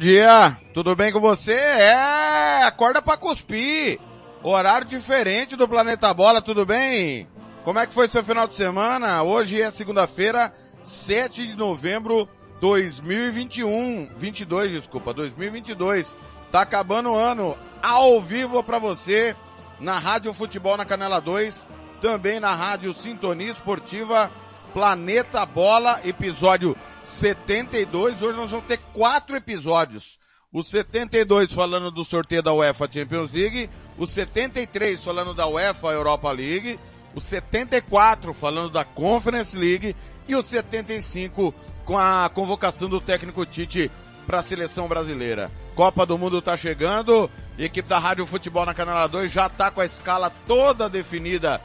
Dia, tudo bem com você? É, acorda pra cuspir. Horário diferente do Planeta Bola, tudo bem? Como é que foi seu final de semana? Hoje é segunda-feira, 7 de novembro 2021, 22, desculpa, 2022. Tá acabando o ano ao vivo para você na Rádio Futebol na Canela 2, também na Rádio Sintonia Esportiva Planeta Bola, episódio 72. Hoje nós vamos ter quatro episódios. O 72 falando do sorteio da UEFA Champions League, o 73 falando da UEFA Europa League, o 74 falando da Conference League e o 75 com a convocação do técnico Tite para a seleção brasileira. Copa do Mundo está chegando, equipe da Rádio Futebol na Canela 2 já está com a escala toda definida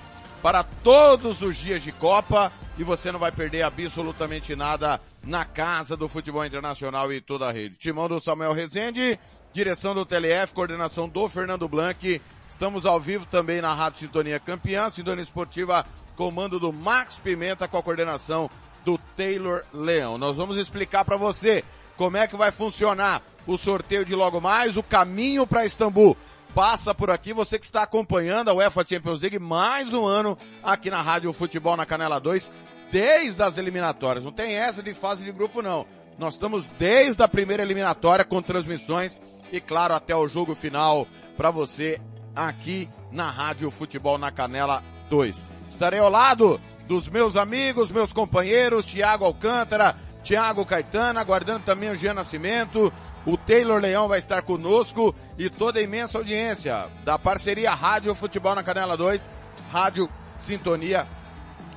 para todos os dias de Copa e você não vai perder absolutamente nada na casa do futebol internacional e toda a rede. Timão do Samuel Rezende, direção do TLF, coordenação do Fernando Blanc. Estamos ao vivo também na Rádio Sintonia Campeã, Sintonia Esportiva, comando do Max Pimenta com a coordenação do Taylor Leão. Nós vamos explicar para você como é que vai funcionar o sorteio de logo mais, o caminho para Istambul passa por aqui, você que está acompanhando a UEFA Champions League mais um ano aqui na Rádio Futebol na Canela 2, desde as eliminatórias. Não tem essa de fase de grupo não. Nós estamos desde a primeira eliminatória com transmissões e claro até o jogo final para você aqui na Rádio Futebol na Canela 2. Estarei ao lado dos meus amigos, meus companheiros, Tiago Alcântara, Tiago Caetano, aguardando também o Jean Nascimento, o Taylor Leão vai estar conosco e toda a imensa audiência da parceria Rádio Futebol na Canela 2, Rádio Sintonia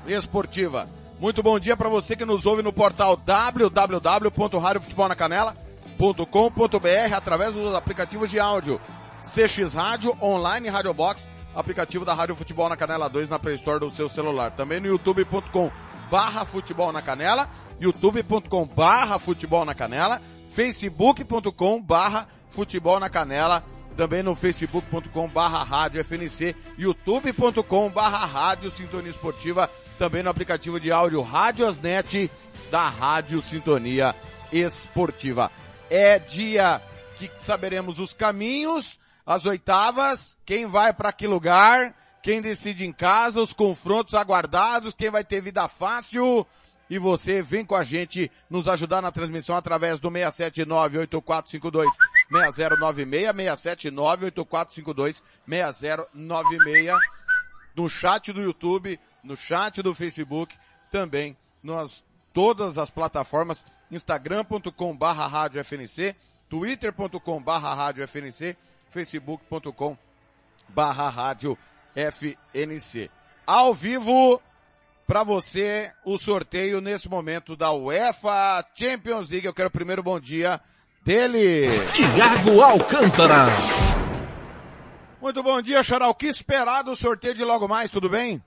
Esportiva. Muito bom dia para você que nos ouve no portal www.radiofutebolnacanela.com.br através dos aplicativos de áudio CX Rádio, Online Rádio Box, aplicativo da Rádio Futebol na Canela 2 na Play Store do seu celular. Também no youtube.com barra futebol na canela, youtube.com barra futebol na canela, facebook.com barra futebol na canela, também no facebook.com barra rádio FNC, youtube.com barra rádio Sintonia Esportiva, também no aplicativo de áudio Rádiosnet da Rádio Sintonia Esportiva. É dia que saberemos os caminhos, as oitavas, quem vai para que lugar, quem decide em casa, os confrontos aguardados, quem vai ter vida fácil, e você vem com a gente nos ajudar na transmissão através do 679-8452-6096, 679-8452-6096, no chat do YouTube, no chat do Facebook, também nas todas as plataformas, instagram.com barra rádio FNC, twitter.com barra rádio FNC, facebook.com barra rádio FNC. Ao vivo, para você o sorteio nesse momento da UEFA Champions League. Eu quero primeiro bom dia dele. Tiago Alcântara. Muito bom dia, Charal. Que esperar do sorteio de logo mais, tudo bem?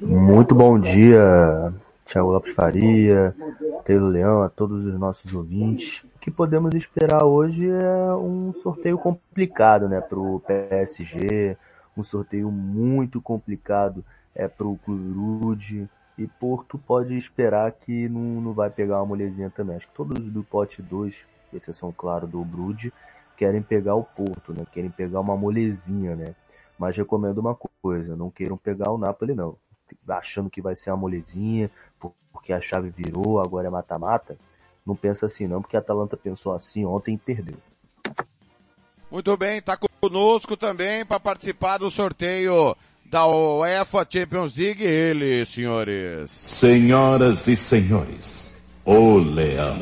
Muito bom dia, Thiago Lopes Faria, Teilo Leão, a todos os nossos ouvintes. O que podemos esperar hoje é um sorteio complicado, né, para o PSG, um sorteio muito complicado é para o Clube. E Porto pode esperar que não, não vai pegar uma molezinha também. Acho que todos do pote 2, exceção, claro, do Brude, querem pegar o Porto, né? Querem pegar uma molezinha, né? Mas recomendo uma coisa, não queiram pegar o Napoli, não. Achando que vai ser uma molezinha, porque a chave virou, agora é mata-mata. não pensa assim não, porque a Atalanta pensou assim ontem e perdeu. Muito bem, está conosco também para participar do sorteio da UEFA Champions League ele, senhores. Senhoras e senhores, o Leão.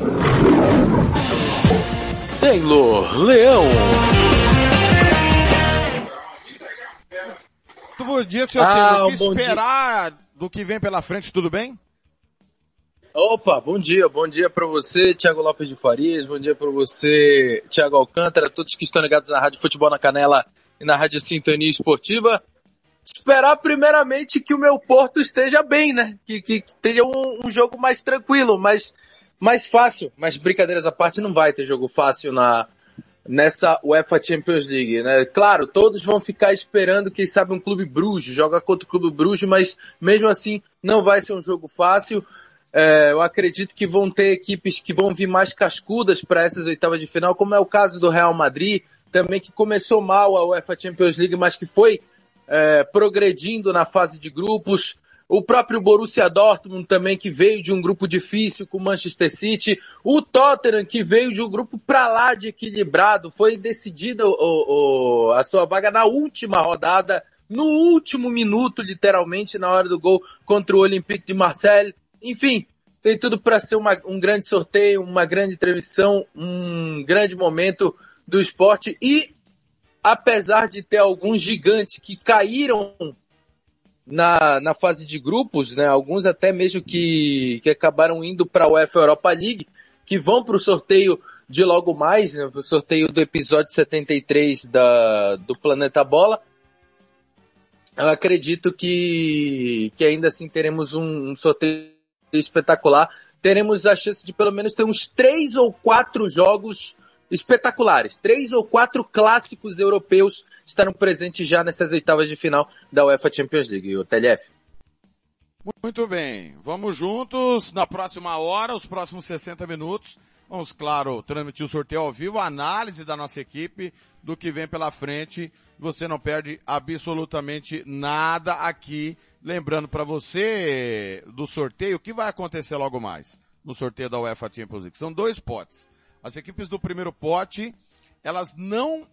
Taylor Leão. Muito bom dia, senhor Ah, Taylor. O que bom esperar do que vem pela frente, tudo bem? Opa, bom dia, bom dia para você, Thiago Lopes de Farias, bom dia para você, Thiago Alcântara, todos que estão ligados na Rádio Futebol na Canela e na Rádio Sintonia Esportiva. Esperar primeiramente que o meu Porto esteja bem, né? Que, que, que tenha um, um jogo mais tranquilo, mais, mais fácil. Mas brincadeiras à parte, não vai ter jogo fácil na, nessa UEFA Champions League, né? Claro, todos vão ficar esperando, quem sabe, um clube Bruges, joga contra o clube Bruges, mas mesmo assim não vai ser um jogo fácil. É, eu acredito que vão ter equipes que vão vir mais cascudas para essas oitavas de final, como é o caso do Real Madrid, também que começou mal a UEFA Champions League, mas que foi é, progredindo na fase de grupos. O próprio Borussia Dortmund também, que veio de um grupo difícil com o Manchester City. O Tottenham, que veio de um grupo pra lá de equilibrado. Foi decidida o, a sua vaga na última rodada, no último minuto, literalmente, na hora do gol contra o Olympique de Marseille. Enfim, tem tudo para ser uma, um grande sorteio, uma grande transmissão, um grande momento do esporte. E, apesar de ter alguns gigantes que caíram na, na fase de grupos, né? Alguns até mesmo que, que acabaram indo para a UEFA Europa League, que vão para o sorteio de logo mais, né? o sorteio do episódio 73 da, do Planeta Bola. Eu acredito que, que ainda assim teremos um, um sorteio espetacular. Teremos a chance de pelo menos ter uns três ou quatro jogos espetaculares. Três ou quatro clássicos europeus estarão presentes já nessas oitavas de final da UEFA Champions League. O TLF. Muito bem, vamos juntos na próxima hora, os próximos 60 minutos. Vamos, claro, transmitir o sorteio ao vivo, a análise da nossa equipe, do que vem pela frente. Você não perde absolutamente nada aqui. Lembrando para você do sorteio, o que vai acontecer logo mais no sorteio da UEFA Champions League? São dois potes. As equipes do primeiro pote, elas não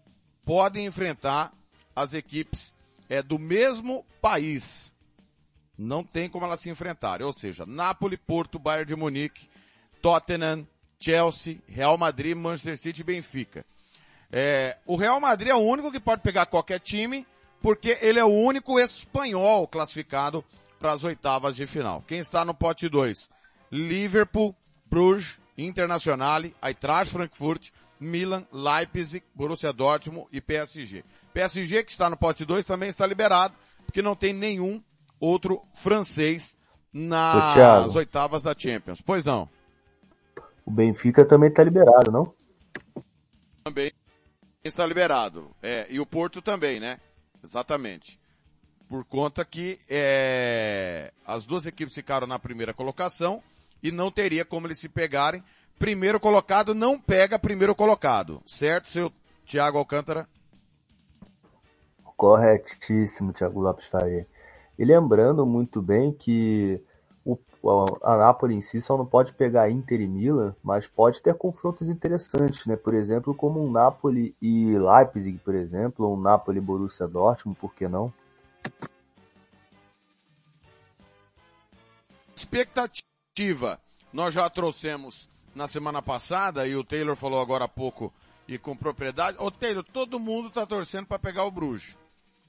podem enfrentar as equipes é, do mesmo país. Não tem como elas se enfrentarem. Ou seja, Napoli, Porto, Bayern de Munique, Tottenham, Chelsea, Real Madrid, Manchester City e Benfica. É, o Real Madrid é o único que pode pegar qualquer time, porque ele é o único espanhol classificado para as oitavas de final. Quem está no pote 2? Liverpool, Bruges, Internacional, Eintracht Frankfurt, Milan, Leipzig, Borussia Dortmund e PSG. PSG que está no pote 2 também está liberado, porque não tem nenhum outro francês nas oitavas da Champions. Pois não. O Benfica também está liberado, não? Também está liberado. É, e o Porto também, né? Exatamente. Por conta que é, as duas equipes ficaram na primeira colocação e não teria como eles se pegarem. Primeiro colocado não pega primeiro colocado, certo, seu Thiago Alcântara? Corretíssimo, Thiago Lopes Faria. E lembrando muito bem que o, a Napoli em si só não pode pegar Inter e Milan, mas pode ter confrontos interessantes, né? Por exemplo, como um Napoli e Leipzig, por exemplo, ou um Napoli e Borussia Dortmund, por que não? Expectativa. Nós já trouxemos na semana passada e o Taylor falou agora há pouco e com propriedade. Ô Taylor, todo mundo tá torcendo para pegar o Bruges.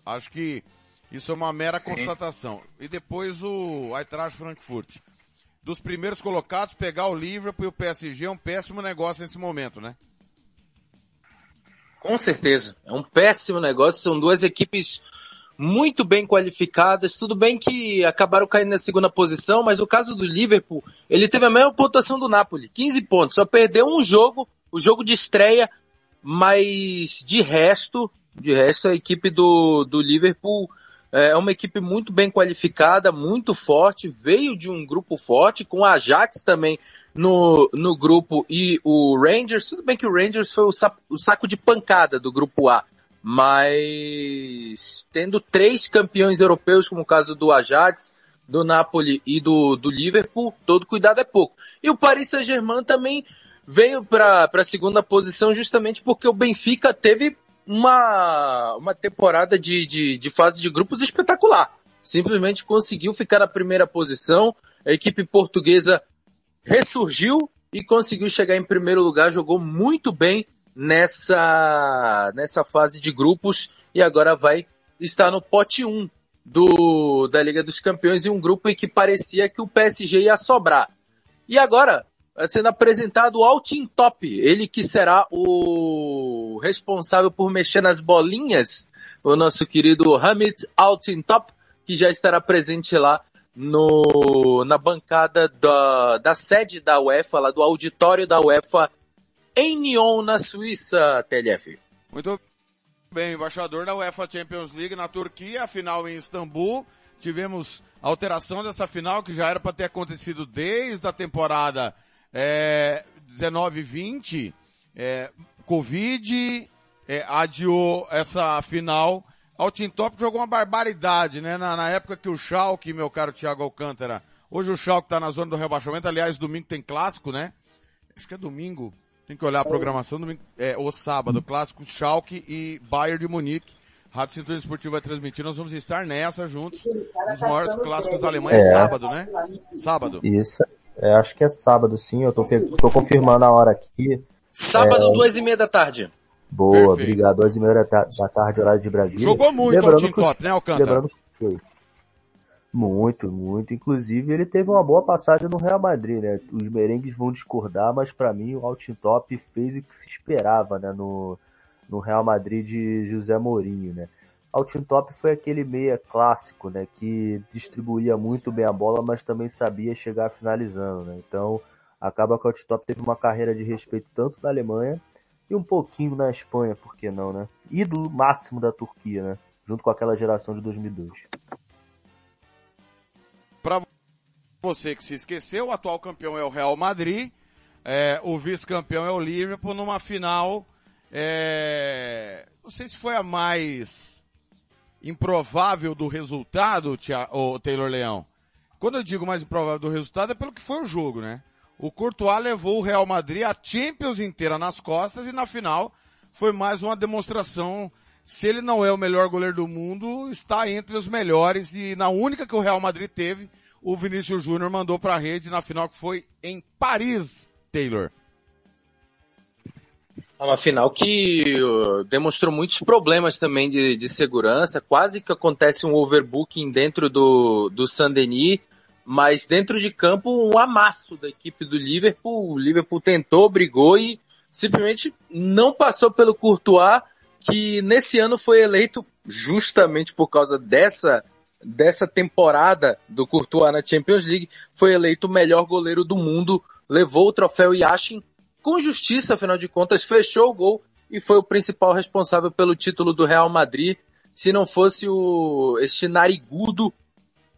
Acho que isso é uma mera Sim. constatação. E depois o Eintracht Frankfurt. Dos primeiros colocados, pegar o Liverpool e o PSG é um péssimo negócio nesse momento, né? Com certeza. É um péssimo negócio. São duas equipes muito bem qualificadas. Tudo bem que acabaram caindo na segunda posição, mas o caso do Liverpool, ele teve a mesma pontuação do Napoli, 15 pontos. Só perdeu um jogo, o jogo de estreia, mas de resto, de resto a equipe do, do Liverpool é uma equipe muito bem qualificada, muito forte, veio de um grupo forte, com o Ajax também no, no grupo e o Rangers. Tudo bem que o Rangers foi o, o saco de pancada do grupo A, mas tendo três campeões europeus, como o caso do Ajax, do Napoli e do, do Liverpool, todo cuidado é pouco. E o Paris Saint-Germain também veio para a segunda posição justamente porque o Benfica teve uma, uma temporada de, de, de fase de grupos espetacular. Simplesmente conseguiu ficar na primeira posição. A equipe portuguesa ressurgiu e conseguiu chegar em primeiro lugar, jogou muito bem nessa, nessa fase de grupos e agora vai estar no pote 1 do, da Liga dos Campeões em um grupo em que parecia que o PSG ia sobrar. E agora, sendo apresentado o Altin Top, ele que será o responsável por mexer nas bolinhas, o nosso querido Hamid Altin Top, que já estará presente lá no, na bancada da, da sede da UEFA, lá do auditório da UEFA em Nyon, na Suíça, TLF. Muito bem, embaixador da UEFA Champions League na Turquia, a final em Istambul. Tivemos alteração dessa final que já era para ter acontecido desde a temporada é, 19-20. É, Covid é, adiou essa final. O Team Top jogou uma barbaridade, né? Na, na, época que o Schalke, meu caro Thiago Alcântara, hoje o Schalke tá na zona do rebaixamento, aliás, domingo tem clássico, né? Acho que é domingo, tem que olhar a programação, domingo, é, o sábado, clássico Schalke e Bayern de Munique. Rádio Cinturão Esportivo vai transmitir, nós vamos estar nessa juntos. Um dos maiores clássicos da Alemanha é, sábado, né? Sábado. Isso, é, acho que é sábado sim, eu tô, tô confirmando a hora aqui. Sábado, é... duas e meia da tarde. Boa, Perfeito. obrigado. Duas e meia da tarde, horário de Brasília. Jogou muito lembrando o Team Top, né, Alcântara? Lembrando que muito, muito. Inclusive, ele teve uma boa passagem no Real Madrid, né? Os merengues vão discordar, mas para mim o Altin Top fez o que se esperava, né? No, no Real Madrid de José Mourinho, né? Altin Top foi aquele meia clássico, né? Que distribuía muito bem a bola, mas também sabia chegar finalizando, né? Então, acaba que o Altin Top teve uma carreira de respeito tanto na Alemanha e um pouquinho na Espanha, por que não, né? E do máximo da Turquia, né? Junto com aquela geração de 2002. Você que se esqueceu, o atual campeão é o Real Madrid, é, o vice-campeão é o Liverpool numa final, é, não sei se foi a mais improvável do resultado, o Taylor Leão. Quando eu digo mais improvável do resultado é pelo que foi o jogo, né? O Courtois levou o Real Madrid a Champions inteira nas costas e na final foi mais uma demonstração. Se ele não é o melhor goleiro do mundo, está entre os melhores e na única que o Real Madrid teve, o Vinícius Júnior mandou para a rede na final que foi em Paris, Taylor. É uma final que uh, demonstrou muitos problemas também de, de segurança, quase que acontece um overbooking dentro do, do Saint-Denis, mas dentro de campo um amasso da equipe do Liverpool. O Liverpool tentou, brigou e simplesmente não passou pelo Courtois, que nesse ano foi eleito justamente por causa dessa dessa temporada do Courtois na Champions League, foi eleito o melhor goleiro do mundo, levou o troféu Yashin com justiça, afinal de contas, fechou o gol e foi o principal responsável pelo título do Real Madrid. Se não fosse o este narigudo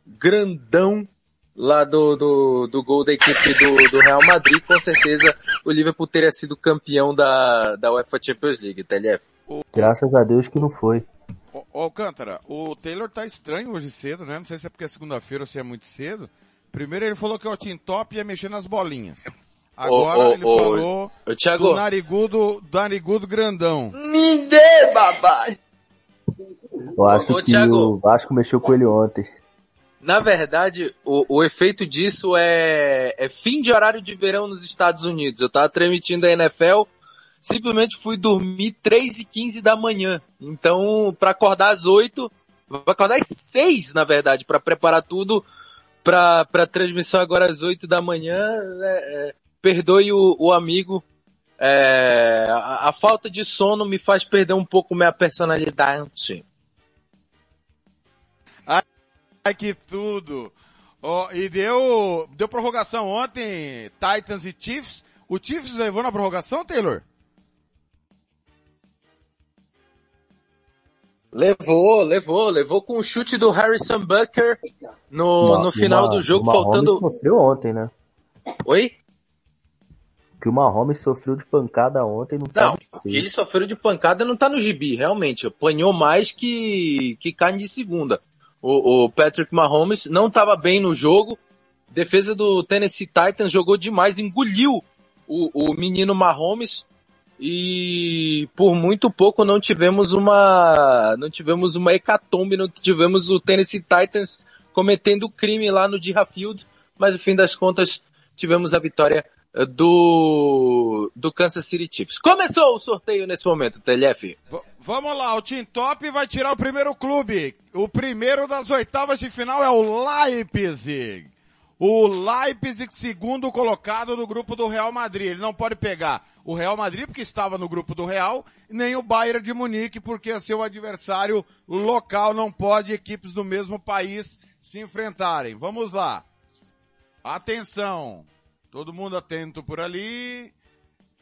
grandão lá do, do, do gol da equipe do, do Real Madrid, com certeza o Liverpool teria sido campeão da, da UEFA Champions League, TLF. Graças a Deus que não foi. Ô, Alcântara, o Taylor tá estranho hoje cedo, né? Não sei se é porque é segunda-feira ou se é muito cedo. Primeiro ele falou que o Team Top ia mexer nas bolinhas. Agora ô, ô, ele ô, falou ô, Thiago. do narigudo, do narigudo grandão. Me dê, babai! Eu acho que Thiago. o Vasco mexeu com ele ontem. Na verdade, o, o efeito disso é, é fim de horário de verão nos Estados Unidos. Eu tava transmitindo a NFL, simplesmente fui dormir 3 e 15 da manhã. Então, para acordar às 8, vai acordar às 6, na verdade, para preparar tudo para a transmissão agora às 8 da manhã. É, é, perdoe o, o amigo. É, a, a falta de sono me faz perder um pouco minha personalidade. Ai, que tudo! Oh, e deu, deu prorrogação ontem, Titans e Chiefs. O Chiefs levou na prorrogação, Taylor? Levou, levou, levou com o chute do Harrison Bucker no, no final uma, do jogo, faltando. sofreu ontem, né? Oi? que o Mahomes sofreu de pancada ontem não tá Não, que ele sofreu de pancada não tá no gibi, realmente. Apanhou mais que, que carne de segunda. o, o Patrick Mahomes não estava bem no jogo. Defesa do Tennessee Titans jogou demais, engoliu o, o menino Mahomes e por muito pouco não tivemos uma não tivemos uma hecatombe, não tivemos o Tennessee Titans cometendo crime lá no Dira Field, mas no fim das contas tivemos a vitória eh, do, do Kansas City Chiefs. Começou o sorteio nesse momento, TLF. V vamos lá, o Team Top vai tirar o primeiro clube. O primeiro das oitavas de final é o Leipzig. O Leipzig, segundo colocado no grupo do Real Madrid. Ele não pode pegar o Real Madrid, porque estava no grupo do Real, nem o Bayern de Munique, porque é seu adversário local. Não pode equipes do mesmo país se enfrentarem. Vamos lá. Atenção. Todo mundo atento por ali.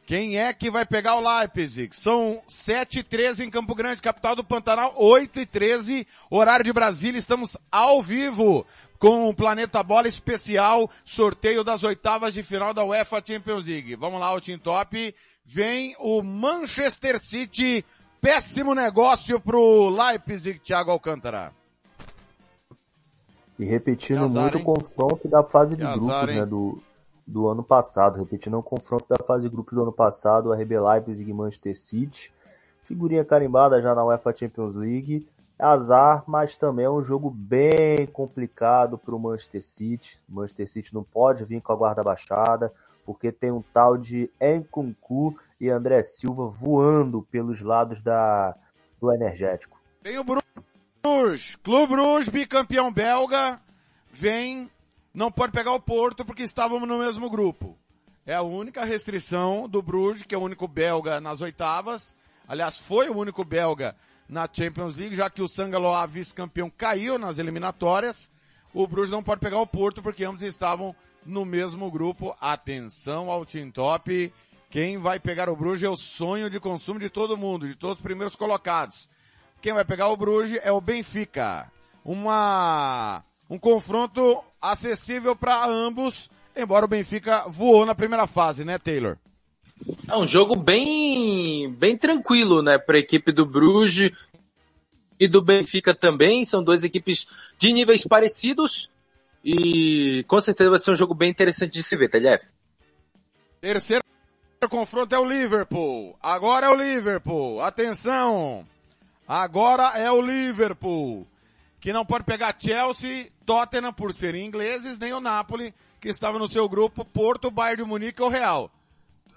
Quem é que vai pegar o Leipzig? São 7 e 13 em Campo Grande, capital do Pantanal, 8 e 13, horário de Brasília. Estamos ao vivo com o Planeta Bola especial, sorteio das oitavas de final da UEFA Champions League. Vamos lá, o Team Top. Vem o Manchester City. Péssimo negócio pro Leipzig, Thiago Alcântara. E repetindo azar, muito hein? o confronto da fase de grupos, né, do, do ano passado, repetindo o confronto da fase de grupos do ano passado, a RB Leipzig e Manchester City. Figurinha carimbada já na UEFA Champions League. Azar, mas também é um jogo bem complicado para o Manchester City. Manchester City não pode vir com a guarda baixada, porque tem um tal de Nkunku e André Silva voando pelos lados da, do energético. Tem o Bruges, Clube Bruges, bicampeão belga, vem não pode pegar o Porto porque estávamos no mesmo grupo. É a única restrição do Bruges, que é o único belga nas oitavas. Aliás, foi o único belga na Champions League, já que o Sangaloa, vice-campeão, caiu nas eliminatórias. O Bruges não pode pegar o Porto porque ambos estavam no mesmo grupo. Atenção ao Team Top. Quem vai pegar o Bruges é o sonho de consumo de todo mundo, de todos os primeiros colocados. Quem vai pegar o Bruges é o Benfica. Uma um confronto acessível para ambos, embora o Benfica voou na primeira fase, né, Taylor? É um jogo bem, bem tranquilo, né, para a equipe do Bruges e do Benfica também. São duas equipes de níveis parecidos e com certeza vai ser um jogo bem interessante de se ver, TLF. Terceiro confronto é o Liverpool. Agora é o Liverpool. Atenção! Agora é o Liverpool que não pode pegar Chelsea, Tottenham por serem ingleses, nem o Napoli, que estava no seu grupo, Porto, Bayern de Munique ou Real.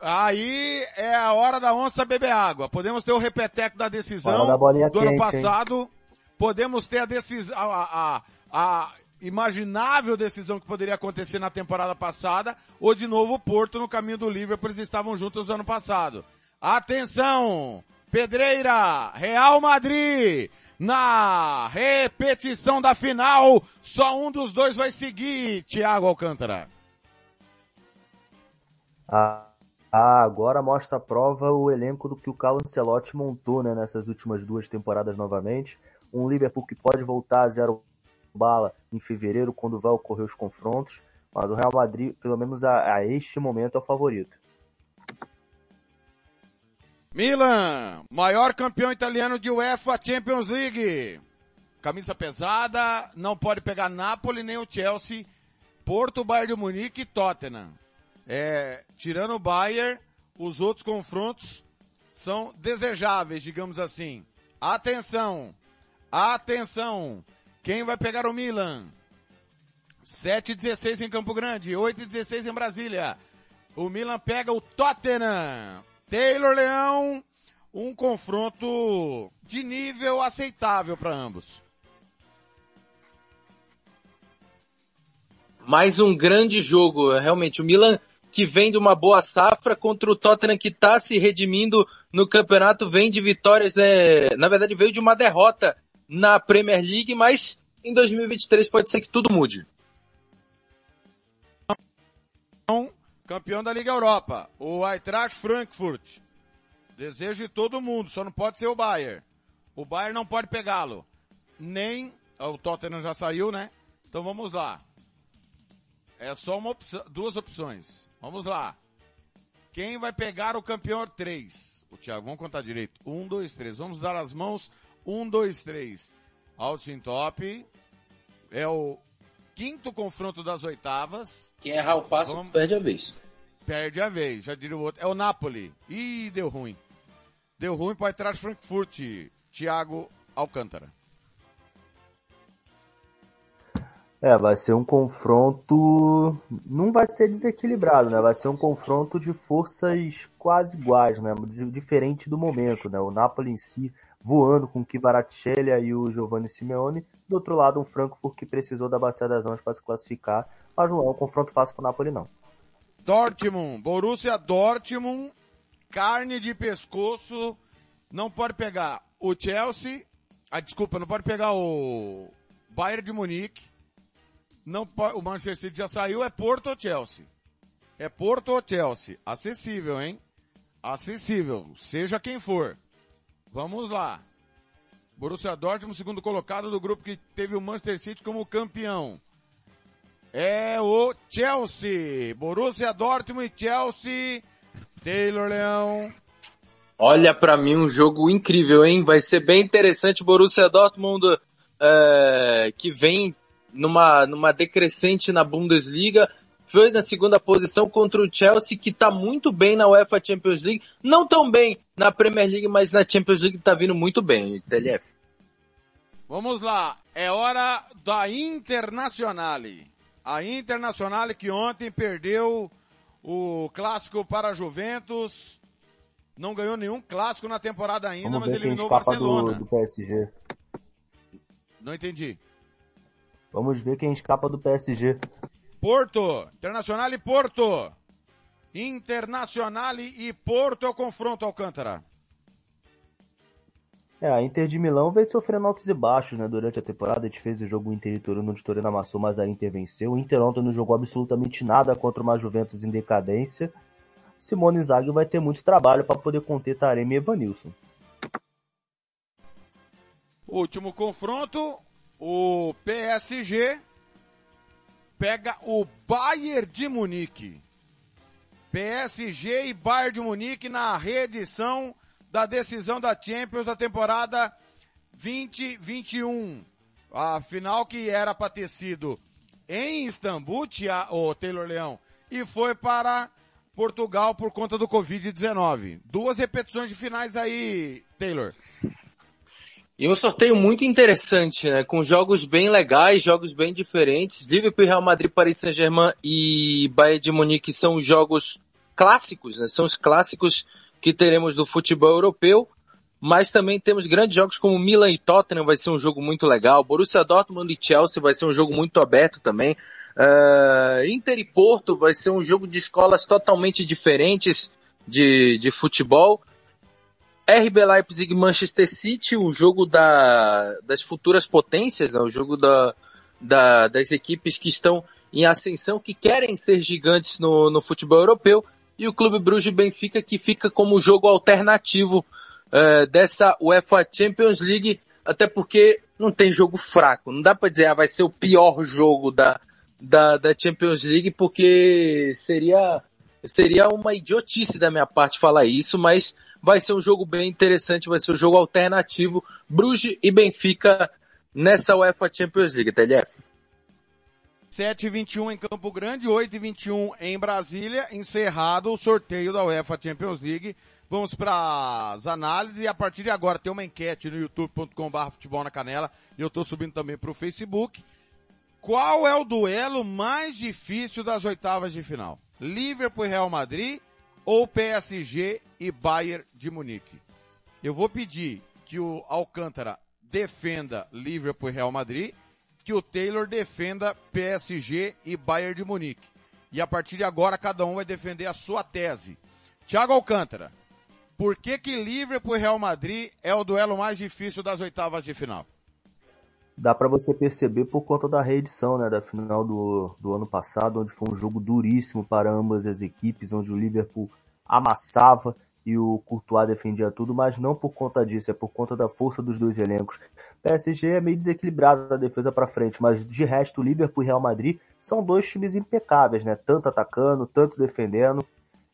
Aí é a hora da onça beber água. Podemos ter o repeteco da decisão da do quente, ano passado. Hein? Podemos ter a decisão, a, a, a, imaginável decisão que poderia acontecer na temporada passada, ou de novo o Porto no caminho do Liverpool, eles estavam juntos no ano passado. Atenção! Pedreira, Real Madrid, na repetição da final, só um dos dois vai seguir, Thiago Alcântara. Ah, ah, agora mostra a prova o elenco do que o Carlo Ancelotti montou né, nessas últimas duas temporadas novamente. Um Liverpool que pode voltar a zero bala em fevereiro, quando vai ocorrer os confrontos. Mas o Real Madrid, pelo menos a, a este momento, é o favorito. Milan, maior campeão italiano de UEFA Champions League. Camisa pesada, não pode pegar Napoli nem o Chelsea, Porto, Bayern de Munique e Tottenham. É, tirando o Bayern, os outros confrontos são desejáveis, digamos assim. Atenção, atenção, quem vai pegar o Milan? 7 e 16 em Campo Grande, 8 e 16 em Brasília. O Milan pega o Tottenham. Taylor Leão, um confronto de nível aceitável para ambos. Mais um grande jogo, realmente. O Milan que vem de uma boa safra contra o Tottenham que está se redimindo no campeonato, vem de vitórias, né? na verdade veio de uma derrota na Premier League, mas em 2023 pode ser que tudo mude. Campeão da Liga Europa, o Eintracht Frankfurt. Desejo de todo mundo, só não pode ser o Bayern. O Bayern não pode pegá-lo. Nem, o Tottenham já saiu, né? Então vamos lá. É só uma opção, duas opções. Vamos lá. Quem vai pegar o campeão 3? O Thiago, vamos contar direito. Um, dois, três. Vamos dar as mãos. Um, dois, três. Altin top. É o quinto confronto das oitavas. Quem errar o passo Vamos- perde a vez. Perde a vez, já diria o outro. É o Napoli. Ih, deu ruim. Deu ruim para trás Frankfurt, Thiago Alcântara. É, vai ser um confronto. Não vai ser desequilibrado, né? Vai ser um confronto de forças quase iguais, né? Di- Diferente do momento, né? O Napoli em si voando com o Kvaratskhelia e o Giovanni Simeone. Do outro lado, um Frankfurt que precisou da Bacia das Almas para se classificar. Mas não é um confronto fácil pro Napoli, não. Dortmund, Borussia Dortmund, carne de pescoço, não pode pegar o Chelsea, ah, desculpa, não pode pegar o Bayern de Munique, não o Manchester City já saiu, é Porto ou Chelsea? É Porto ou Chelsea? Acessível, hein? Acessível, seja quem for. Vamos lá. Borussia Dortmund, segundo colocado do grupo que teve o Manchester City como campeão. É o Chelsea. Borussia Dortmund e Chelsea. Taylor Leão. Olha pra mim um jogo incrível, hein? Vai ser bem interessante. Borussia Dortmund é, que vem numa, numa decrescente na Bundesliga. Foi na segunda posição contra o Chelsea, que tá muito bem na UEFA Champions League. Não tão bem na Premier League, mas na Champions League tá vindo muito bem, TLF. Vamos lá. É hora da Internazionale. A Internazionale que ontem perdeu o clássico para a Juventus. Não ganhou nenhum clássico na temporada ainda, Vamos mas ver quem eliminou o escapa do, Barcelona. do PSG. Não entendi. Vamos ver quem escapa do PSG. Porto. Internacional e Porto. Internacional e Porto é o confronto, Alcântara. É, a Inter de Milão vem sofrendo altos e baixos, né? Durante a temporada, a gente fez o jogo Inter e Torino, onde Torino amassou, mas a Inter venceu. O Inter ontem não jogou absolutamente nada contra uma Juventus em decadência. Simone Inzaghi vai ter muito trabalho para poder conter Taremi e Evanilson. Último confronto, o PSG pega o Bayern de Munique. PSG e Bayern de Munique na reedição da decisão da Champions da temporada 2021. A final que era para ter sido em Istambul, tia, o Taylor Leão, e foi para Portugal por conta do Covid-19. Duas repetições de finais aí, Taylor. E um sorteio muito interessante, né? Com jogos bem legais, jogos bem diferentes. Liverpool, Real Madrid, Paris Saint-Germain e Bayern de Munique são jogos clássicos, né? São os clássicos que teremos do futebol europeu. Mas também temos grandes jogos como Milan e Tottenham, vai ser um jogo muito legal. Borussia Dortmund e Chelsea vai ser um jogo muito aberto também. Uh, Inter e Porto vai ser um jogo de escolas totalmente diferentes de, de futebol. RB Leipzig Manchester City, o jogo da, das futuras potências, né? o jogo da, da, das equipes que estão em ascensão, que querem ser gigantes no, no futebol europeu, e o Clube Bruges Benfica, que fica como jogo alternativo uh, dessa UEFA Champions League, até porque não tem jogo fraco. Não dá para dizer, ah, vai ser o pior jogo da, da, da Champions League, porque seria, seria uma idiotice da minha parte falar isso, mas vai ser um jogo bem interessante, vai ser um jogo alternativo, Bruges e Benfica nessa UEFA Champions League, TLF. 7h21 em Campo Grande, 8h21 em Brasília, encerrado o sorteio da UEFA Champions League. Vamos para as análises e a partir de agora tem uma enquete no youtube.com.br futebol na canela e eu estou subindo também para o Facebook. Qual é o duelo mais difícil das oitavas de final? Liverpool e Real Madrid ou PSG e Bayern de Munique? Eu vou pedir que o Alcântara defenda Liverpool e Real Madrid, que o Taylor defenda PSG e Bayern de Munique. E a partir de agora cada um vai defender a sua tese. Thiago Alcântara, por que que Liverpool e Real Madrid é o duelo mais difícil das oitavas de final? Dá para você perceber por conta da reedição, né, da final do, do ano passado, onde foi um jogo duríssimo para ambas as equipes, onde o Liverpool amassava e o Courtois defendia tudo, mas não por conta disso, é por conta da força dos dois elencos. PSG é meio desequilibrado da defesa para frente, mas de resto, Liverpool e Real Madrid são dois times impecáveis, né? Tanto atacando, tanto defendendo.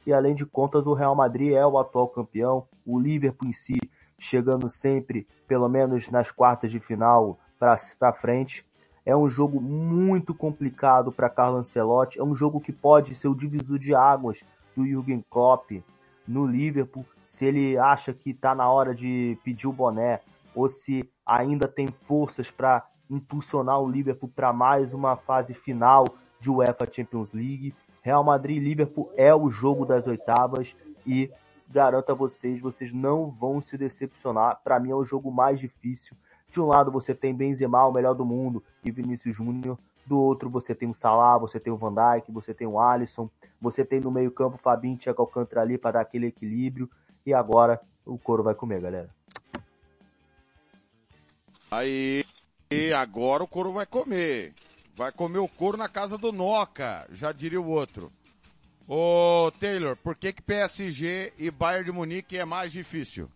E além de contas, o Real Madrid é o atual campeão, o Liverpool em si chegando sempre, pelo menos nas quartas de final, para frente. É um jogo muito complicado para Carlo Ancelotti. É um jogo que pode ser o divisor de águas do Jürgen Klopp no Liverpool. Se ele acha que está na hora de pedir o boné ou se ainda tem forças para impulsionar o Liverpool para mais uma fase final de UEFA Champions League. Real Madrid e Liverpool é o jogo das oitavas e garanto a vocês, vocês não vão se decepcionar. Para mim é o jogo mais difícil. De um lado você tem Benzema, o melhor do mundo, e Vinícius Júnior. Do outro você tem o Salah, você tem o Van Dijk, você tem o Alisson, você tem no meio-campo o Fabinho Thiago Alcântara ali para dar aquele equilíbrio. E agora o couro vai comer, galera. Aí, agora o couro vai comer. Vai comer o couro na casa do Noca, já diria o outro. Ô, Taylor, por que que PSG e Bayern de Munique é mais difícil?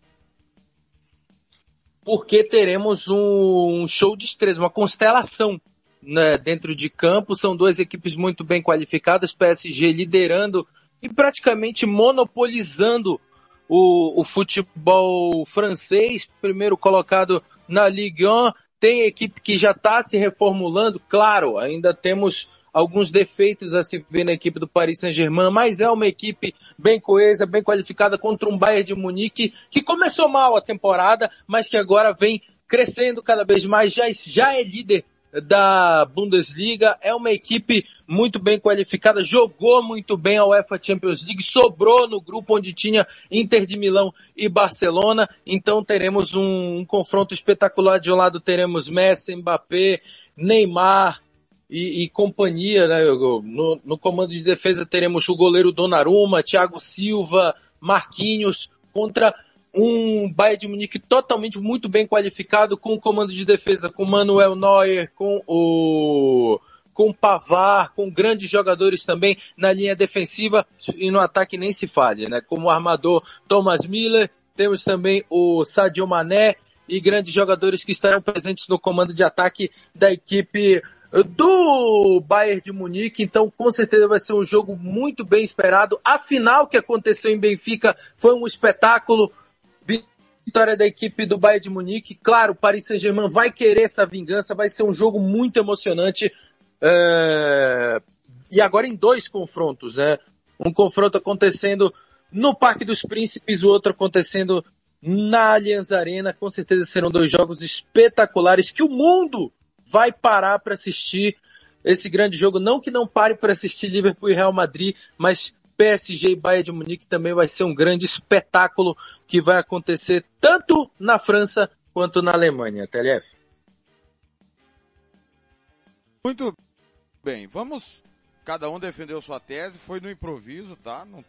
Porque teremos um show de estrelas, uma constelação né, dentro de campo. São duas equipes muito bem qualificadas, PSG liderando e praticamente monopolizando o, o futebol francês, primeiro colocado na Ligue 1. Tem equipe que já está se reformulando, claro, ainda temos alguns defeitos a se ver na equipe do Paris Saint-Germain, mas é uma equipe bem coesa, bem qualificada contra um Bayern de Munique que começou mal a temporada, mas que agora vem crescendo cada vez mais, já, já é líder da Bundesliga, é uma equipe muito bem qualificada, jogou muito bem a UEFA Champions League, sobrou no grupo onde tinha Inter de Milão e Barcelona, então teremos um, um confronto espetacular, de um lado teremos Messi, Mbappé, Neymar, e, e, companhia, né? No, no, comando de defesa teremos o goleiro Donnarumma, Thiago Silva, Marquinhos, contra um Bayern de Munique totalmente muito bem qualificado, com o comando de defesa, com Manuel Neuer, com o com Pavar, com grandes jogadores também na linha defensiva e no ataque nem se fale, né? Como o armador Thomas Miller, temos também o Sadio Mané e grandes jogadores que estarão presentes no comando de ataque da equipe do Bayern de Munique, então com certeza vai ser um jogo muito bem esperado. A final que aconteceu em Benfica foi um espetáculo. Vitória da equipe do Bayern de Munique. Claro, o Paris Saint-Germain vai querer essa vingança, vai ser um jogo muito emocionante. É... E agora em dois confrontos, né? Um confronto acontecendo no Parque dos Príncipes, o outro acontecendo na Allianz Arena. Com certeza serão dois jogos espetaculares que o mundo vai parar para assistir esse grande jogo. Não que não pare para assistir Liverpool e Real Madrid, mas PSG e Bayern de Munique também vai ser um grande espetáculo que vai acontecer tanto na França quanto na Alemanha. TLF. Muito bem, vamos. Cada um defendeu sua tese, foi no improviso, tá? Não,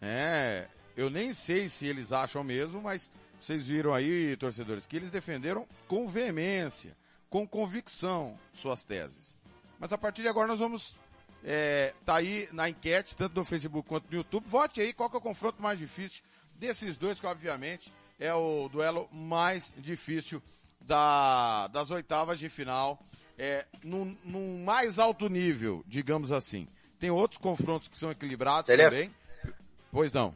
é, eu nem sei se eles acham mesmo, mas vocês viram aí, torcedores, que eles defenderam com veemência com convicção suas teses. Mas a partir de agora nós vamos é, tá aí na enquete, tanto no Facebook quanto no YouTube. Vote aí qual que é o confronto mais difícil desses dois, que obviamente é o duelo mais difícil da, das oitavas de final, é, num, num mais alto nível, digamos assim. Tem outros confrontos que são equilibrados também. Pois não.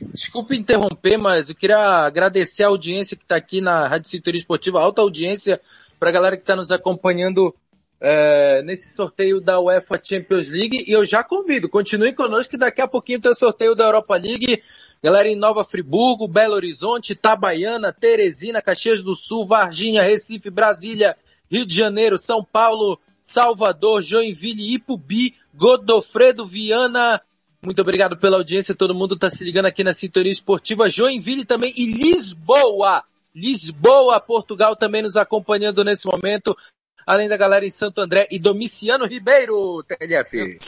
Desculpe interromper, mas eu queria agradecer a audiência que está aqui na Rádio Cinturia Esportiva, alta audiência para a galera que está nos acompanhando é, nesse sorteio da UEFA Champions League. E eu já convido, continue conosco que daqui a pouquinho tem o sorteio da Europa League. Galera em Nova Friburgo, Belo Horizonte, Itabaiana, Teresina, Caxias do Sul, Varginha, Recife, Brasília, Rio de Janeiro, São Paulo, Salvador, Joinville, Ipubi, Godofredo, Viana. Muito obrigado pela audiência. Todo mundo está se ligando aqui na Sintonia Esportiva Joinville também e Lisboa. Lisboa, Portugal também nos acompanhando nesse momento, além da galera em Santo André e Domiciano Ribeiro, TLF.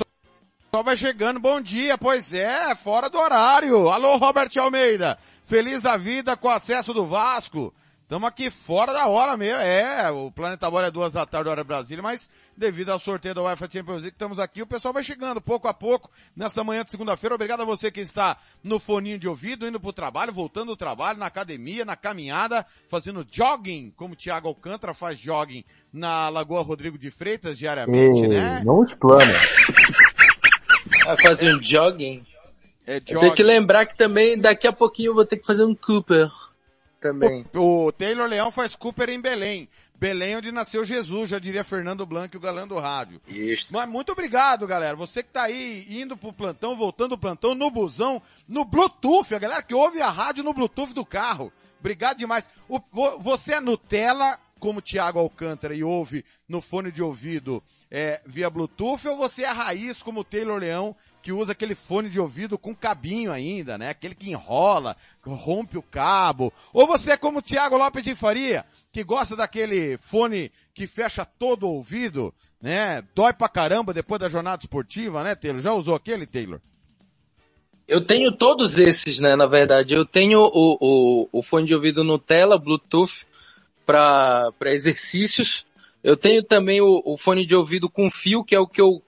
Só vai chegando, bom dia, pois é, fora do horário. Alô, Robert Almeida, feliz da vida com o acesso do Vasco. Estamos aqui fora da hora mesmo. É, o Planeta Bola é duas da tarde, hora Brasília, mas devido ao sorteio da UEFA Champions League, estamos aqui. O pessoal vai chegando pouco a pouco nesta manhã de segunda-feira. Obrigado a você que está no foninho de ouvido, indo para o trabalho, voltando do trabalho, na academia, na caminhada, fazendo jogging, como o Thiago Alcântara faz jogging na Lagoa Rodrigo de Freitas diariamente, né? Não explana. Vai fazer um jogging? É jogging. Tem que lembrar que também daqui a pouquinho eu vou ter que fazer um Cooper também. O, o Taylor Leão faz Cooper em Belém. Belém, onde nasceu Jesus, já diria Fernando Blanco, o galã do rádio. Isso. Mas muito obrigado, galera. Você que tá aí indo pro plantão, voltando do plantão, no busão, no Bluetooth, a galera que ouve a rádio no Bluetooth do carro. Obrigado demais. O, você é Nutella, como Tiago Alcântara, e ouve no fone de ouvido é, via Bluetooth, ou você é raiz, como Taylor Leão, que usa aquele fone de ouvido com cabinho ainda, né? Aquele que enrola, rompe o cabo. Ou você é como o Thiago Lopes de Faria, que gosta daquele fone que fecha todo o ouvido, né? Dói pra caramba depois da jornada esportiva, né, Taylor? Já usou aquele, Taylor? Eu tenho todos esses, né, na verdade. Eu tenho o, o, o fone de ouvido Nutella, Bluetooth, para exercícios. Eu tenho também o, o fone de ouvido com fio, que é o que eu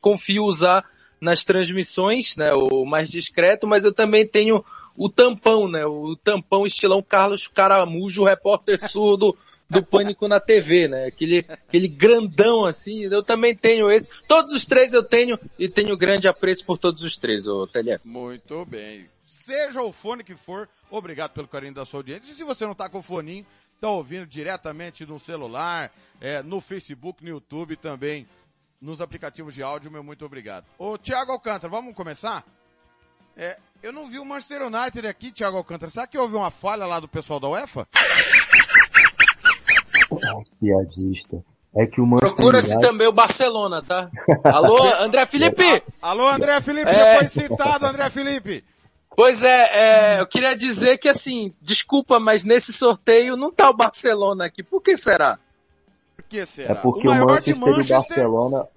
confio usar nas transmissões, né, o mais discreto, mas eu também tenho o tampão, né, o tampão estilão Carlos Caramujo, repórter surdo do Pânico na TV, né, aquele, aquele grandão assim, eu também tenho esse. Todos os três eu tenho e tenho grande apreço por todos os três, ô Telé. Muito bem. Seja o fone que for, obrigado pelo carinho da sua audiência. E se você não tá com o foninho, tá ouvindo diretamente no celular, é, no Facebook, no YouTube também, nos aplicativos de áudio, meu muito obrigado. Ô, Thiago Alcântara, vamos começar? É, eu não vi o Manchester United aqui, Thiago Alcântara. Será que houve uma falha lá do pessoal da UEFA? piadista. É que o Manchester Procura-se United... também o Barcelona, tá? Alô, André Felipe! Alô, André Felipe, é... já foi citado, André Felipe! Pois é, é, eu queria dizer que assim, desculpa, mas nesse sorteio não tá o Barcelona aqui. Por que será? Que será? É porque o, o Manchester, Manchester e o Barcelona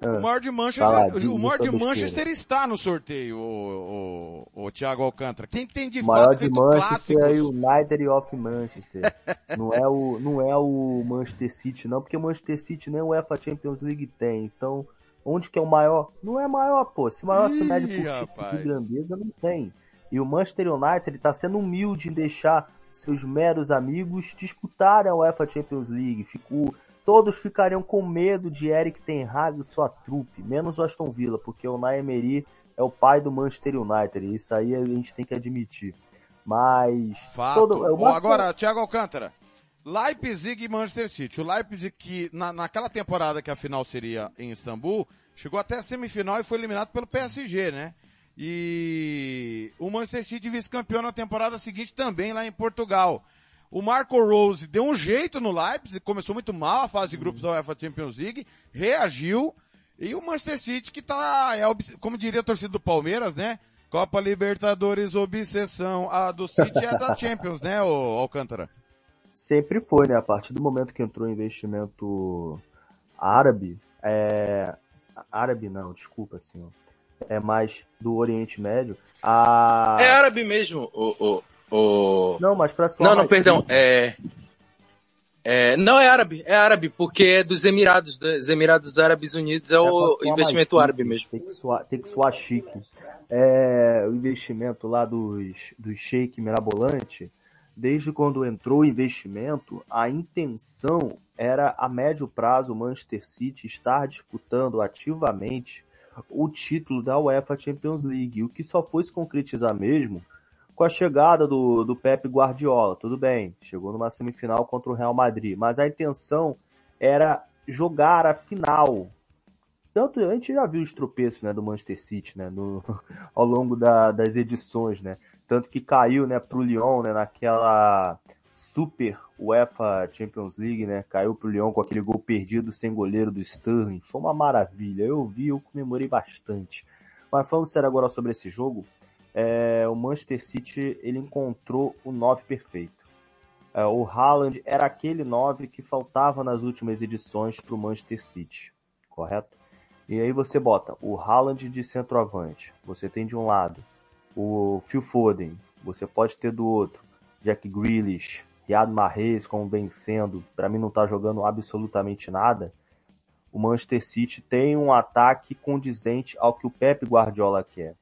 o maior de Manchester, o maior de Manchester está no sorteio, o, o, o Thiago Alcântara. Quem tem de o maior de Manchester clássicos... é o United of Manchester. não é o não é o Manchester City não, porque o Manchester City nem o UEFA Champions League tem. Então, onde que é o maior? Não é maior, pô. Se maior se mede por tipo de grandeza, não tem. E o Manchester United está sendo humilde em deixar seus meros amigos disputarem a UEFA Champions League. Ficou Todos ficariam com medo de Eric Ten Hag e sua trupe, menos o Aston Villa, porque o Naemery é o pai do Manchester United, e isso aí a gente tem que admitir. Mas... Fato. Todo, Bom, agora, Thiago Alcântara, Leipzig e Manchester City. O Leipzig que, na, naquela temporada que a final seria em Istambul, chegou até a semifinal e foi eliminado pelo PSG, né? E o Manchester City vice-campeão na temporada seguinte também lá em Portugal. O Marco Rose deu um jeito no Leipzig, começou muito mal a fase de grupos da UEFA Champions League, reagiu, e o Manchester City que tá, é, como diria a torcida do Palmeiras, né? Copa Libertadores, obsessão. A do City é da Champions, né, o Alcântara? Sempre foi, né? A partir do momento que entrou o investimento árabe, é... árabe não, desculpa, senhor. É mais do Oriente Médio. A... É árabe mesmo, o, o, o... Não, mas pra Não, não, perdão. É... é... Não é árabe, é árabe, porque é dos Emirados, dos Emirados Árabes Unidos, é, é o investimento árabe mesmo. Tem que suar, tem que suar chique. É, o investimento lá dos, dos Sheik Mirabolante, desde quando entrou o investimento, a intenção era a médio prazo o Manchester City estar disputando ativamente o título da UEFA Champions League, o que só foi se concretizar mesmo com a chegada do, do Pep Guardiola. Tudo bem, chegou numa semifinal contra o Real Madrid, mas a intenção era jogar a final. Tanto a gente já viu os tropeços né, do Manchester City né, no, ao longo da, das edições, né? Tanto que caiu né, para o Lyon né, naquela super UEFA Champions League, né? Caiu pro Lyon com aquele gol perdido sem goleiro do Sterling. Foi uma maravilha. Eu vi, eu comemorei bastante. Mas falando sério agora sobre esse jogo, é, o Manchester City ele encontrou o 9 perfeito. É, o Haaland era aquele 9 que faltava nas últimas edições para o Manchester City, correto? E aí você bota o Haaland de centroavante, você tem de um lado o Phil Foden, você pode ter do outro Jack Grealish, Riyad Mahrez como bem sendo, para mim não está jogando absolutamente nada. O Manchester City tem um ataque condizente ao que o Pep Guardiola quer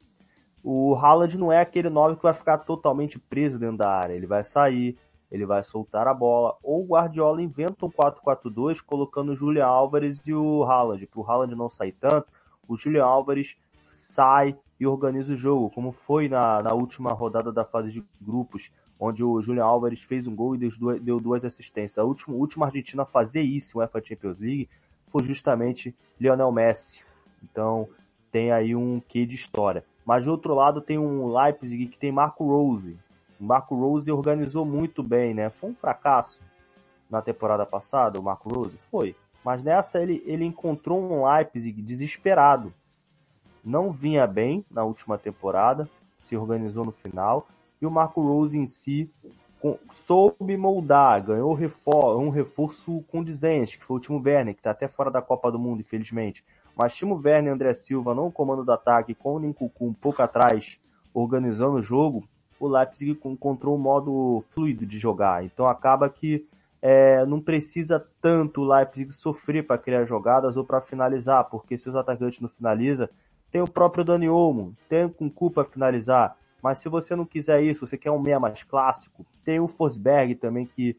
o Haaland não é aquele 9 que vai ficar totalmente preso dentro da área. Ele vai sair, ele vai soltar a bola. Ou o Guardiola inventa um 4-4-2 colocando o Julian Álvares e o Haaland. Para o Haaland não sair tanto, o Julian Álvares sai e organiza o jogo, como foi na, na última rodada da fase de grupos, onde o Julian Álvares fez um gol e deu duas, assistências. A última, argentina a fazer isso, UEFA Champions League, foi justamente Lionel Messi. Então, tem aí um quê de história. Mas do outro lado tem um Leipzig que tem Marco Rose. O Marco Rose organizou muito bem, né? Foi um fracasso na temporada passada, o Marco Rose? Foi. Mas nessa ele, ele encontrou um Leipzig desesperado. Não vinha bem na última temporada, se organizou no final. E o Marco Rose em si soube moldar, ganhou um reforço condizente, que foi o Timo Werner, que está até fora da Copa do Mundo, infelizmente. Mas Timo Werner e André Silva no comando do ataque, com o Ninkuku um pouco atrás, organizando o jogo, o Leipzig encontrou um modo fluido de jogar. Então acaba que é, não precisa tanto o Leipzig sofrer para criar jogadas ou para finalizar, porque se os atacantes não finalizam, tem o próprio Dani Olmo, tem o Kunku para finalizar. Mas se você não quiser isso, você quer um meia mais clássico, tem o Forsberg também que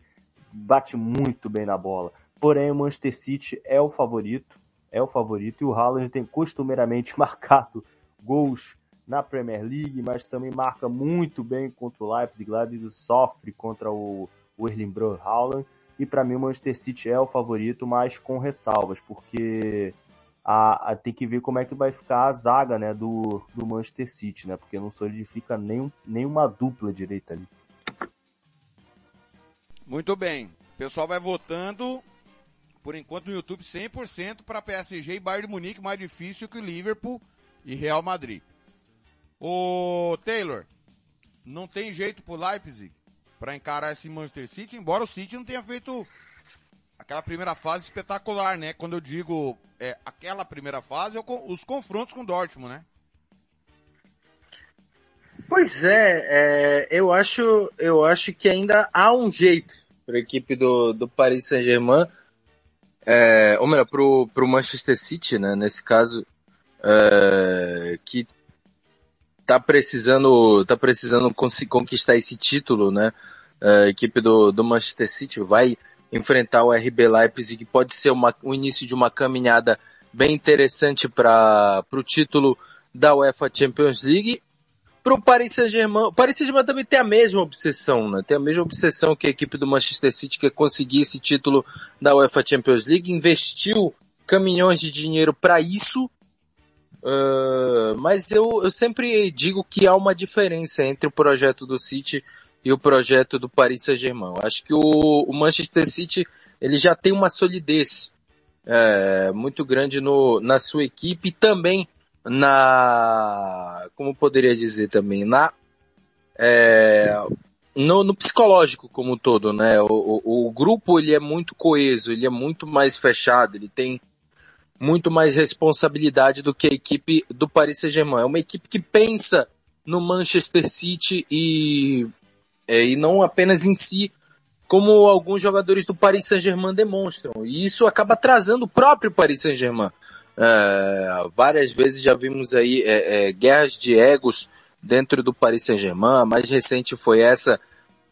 bate muito bem na bola. Porém, o Manchester City é o favorito, é o favorito e o Haaland tem costumeiramente marcado gols na Premier League, mas também marca muito bem contra o Leipzig. Leipzig sofre contra o, o Erling Haaland e para mim o Manchester City é o favorito, mas com ressalvas, porque a, a, tem que ver como é que vai ficar a zaga né, do, do Manchester City, né? Porque não solidifica nem, nenhuma dupla direita ali. Muito bem. O pessoal vai votando. Por enquanto no YouTube 100% para PSG e Bayern de Munique mais difícil que o Liverpool e Real Madrid. O Taylor, não tem jeito pro Leipzig para encarar esse Manchester City, embora o City não tenha feito aquela primeira fase espetacular, né? Quando eu digo é, aquela primeira fase, os confrontos com o Dortmund, né? Pois é, é, eu acho, eu acho que ainda há um jeito para a equipe do, do Paris Saint-Germain, é, ou melhor, pro, pro Manchester City, né? Nesse caso, é, que tá precisando, tá precisando conquistar esse título, né? É, a equipe do, do Manchester City vai enfrentar o RB Leipzig, pode ser uma, o início de uma caminhada bem interessante para o título da UEFA Champions League. Para o Paris Saint-Germain, o Paris Saint-Germain também tem a mesma obsessão, né? Tem a mesma obsessão que a equipe do Manchester City, que é conseguir esse título da UEFA Champions League, investiu caminhões de dinheiro para isso. Uh, mas eu, eu sempre digo que há uma diferença entre o projeto do City e o projeto do Paris Saint-Germain. Acho que o, o, Manchester City ele já tem uma solidez é, muito grande no, na sua equipe e também na, como poderia dizer também, na é, no, no, psicológico como um todo, né? O, o, o, grupo ele é muito coeso, ele é muito mais fechado, ele tem muito mais responsabilidade do que a equipe do Paris Saint-Germain. É uma equipe que pensa no Manchester City e é, e não apenas em si, como alguns jogadores do Paris Saint-Germain demonstram. E isso acaba atrasando o próprio Paris Saint-Germain. É, várias vezes já vimos aí é, é, guerras de egos dentro do Paris Saint-Germain. A mais recente foi essa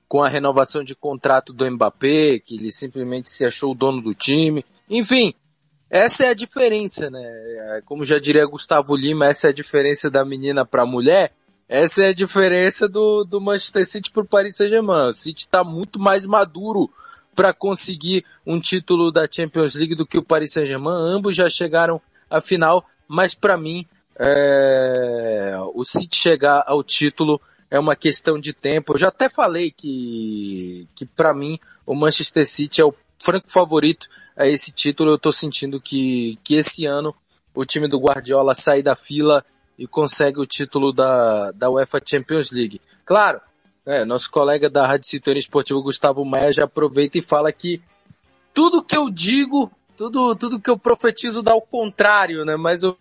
com a renovação de contrato do Mbappé, que ele simplesmente se achou o dono do time. Enfim, essa é a diferença, né? É, como já diria Gustavo Lima, essa é a diferença da menina para a mulher. Essa é a diferença do, do Manchester City para o Paris Saint-Germain. O City está muito mais maduro para conseguir um título da Champions League do que o Paris Saint-Germain. Ambos já chegaram à final, mas para mim é... o City chegar ao título é uma questão de tempo. Eu já até falei que, que para mim o Manchester City é o franco favorito a esse título. Eu estou sentindo que, que esse ano o time do Guardiola sai da fila e consegue o título da, da UEFA Champions League. Claro, é, nosso colega da Rádio Sintonia Esportiva, Gustavo Maia, já aproveita e fala que tudo que eu digo, tudo, tudo que eu profetizo dá o contrário, né? Mais ou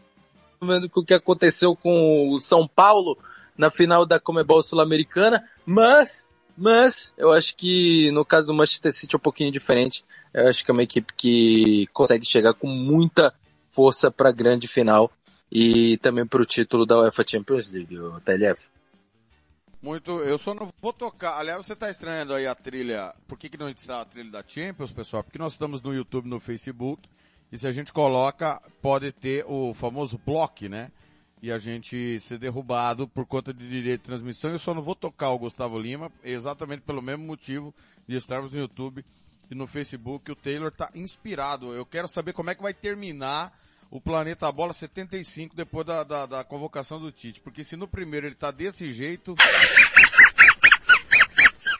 menos o que aconteceu com o São Paulo na final da Comebol Sul-Americana, mas, mas, eu acho que no caso do Manchester City é um pouquinho diferente. Eu acho que é uma equipe que consegue chegar com muita força para a grande final e também para o título da UEFA Champions League, o TLF. Muito, eu só não vou tocar. Aliás, você está estranhando aí a trilha. Por que, que não está a trilha da Champions, pessoal? Porque nós estamos no YouTube, no Facebook. E se a gente coloca, pode ter o famoso bloco, né? e a gente ser derrubado por conta de direito de transmissão. Eu só não vou tocar o Gustavo Lima, exatamente pelo mesmo motivo de estarmos no YouTube e no Facebook. O Taylor tá inspirado. Eu quero saber como é que vai terminar o Planeta Bola 75 depois da, da, da convocação do Tite. Porque se no primeiro ele tá desse jeito.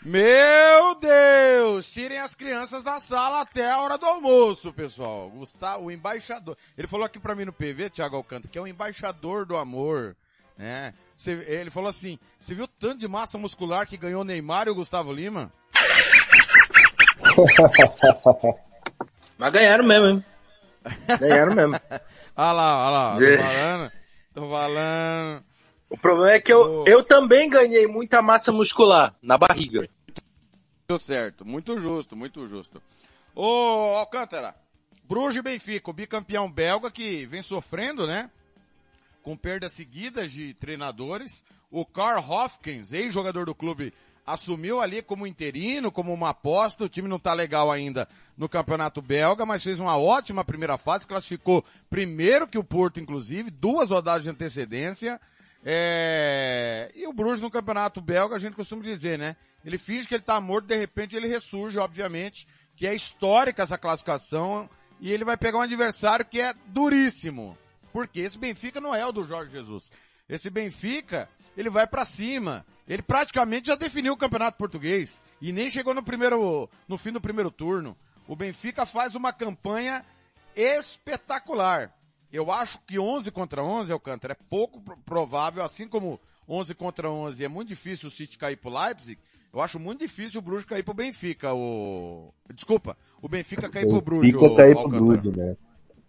Meu Deus! Tirem as crianças da sala até a hora do almoço, pessoal. Gustavo, o embaixador. Ele falou aqui pra mim no PV, Thiago Alcântara, que é o embaixador do amor. Né? Ele falou assim, você viu tanto de massa muscular que ganhou o Neymar e o Gustavo Lima? Mas ganharam mesmo, hein? Ganharam mesmo. olha lá, olha lá, tô falando, tô falando. O problema é que eu, oh. eu também ganhei muita massa muscular na barriga. Muito certo, muito justo, muito justo. Ô, Alcântara, Bruges e Benfica, o bicampeão belga que vem sofrendo, né? Com perdas seguidas de treinadores. O Carl Hopkins, ex-jogador do clube, assumiu ali como interino, como uma aposta. O time não tá legal ainda no campeonato belga, mas fez uma ótima primeira fase, classificou primeiro que o Porto, inclusive, duas rodadas de antecedência. É... E o Bruges no campeonato belga, a gente costuma dizer, né? Ele finge que ele tá morto, de repente ele ressurge, obviamente, que é histórica essa classificação, e ele vai pegar um adversário que é duríssimo. Porque esse Benfica não é o do Jorge Jesus. Esse Benfica, ele vai para cima. Ele praticamente já definiu o campeonato português e nem chegou no primeiro, no fim do primeiro turno. O Benfica faz uma campanha espetacular. Eu acho que 11 contra 11, Alcântara, é pouco provável, assim como 11 contra 11 é muito difícil o City cair pro Leipzig, eu acho muito difícil o Bruges cair pro Benfica, o... Desculpa, o Benfica cair pro Bruges, Benfica cair pro Bruges, né?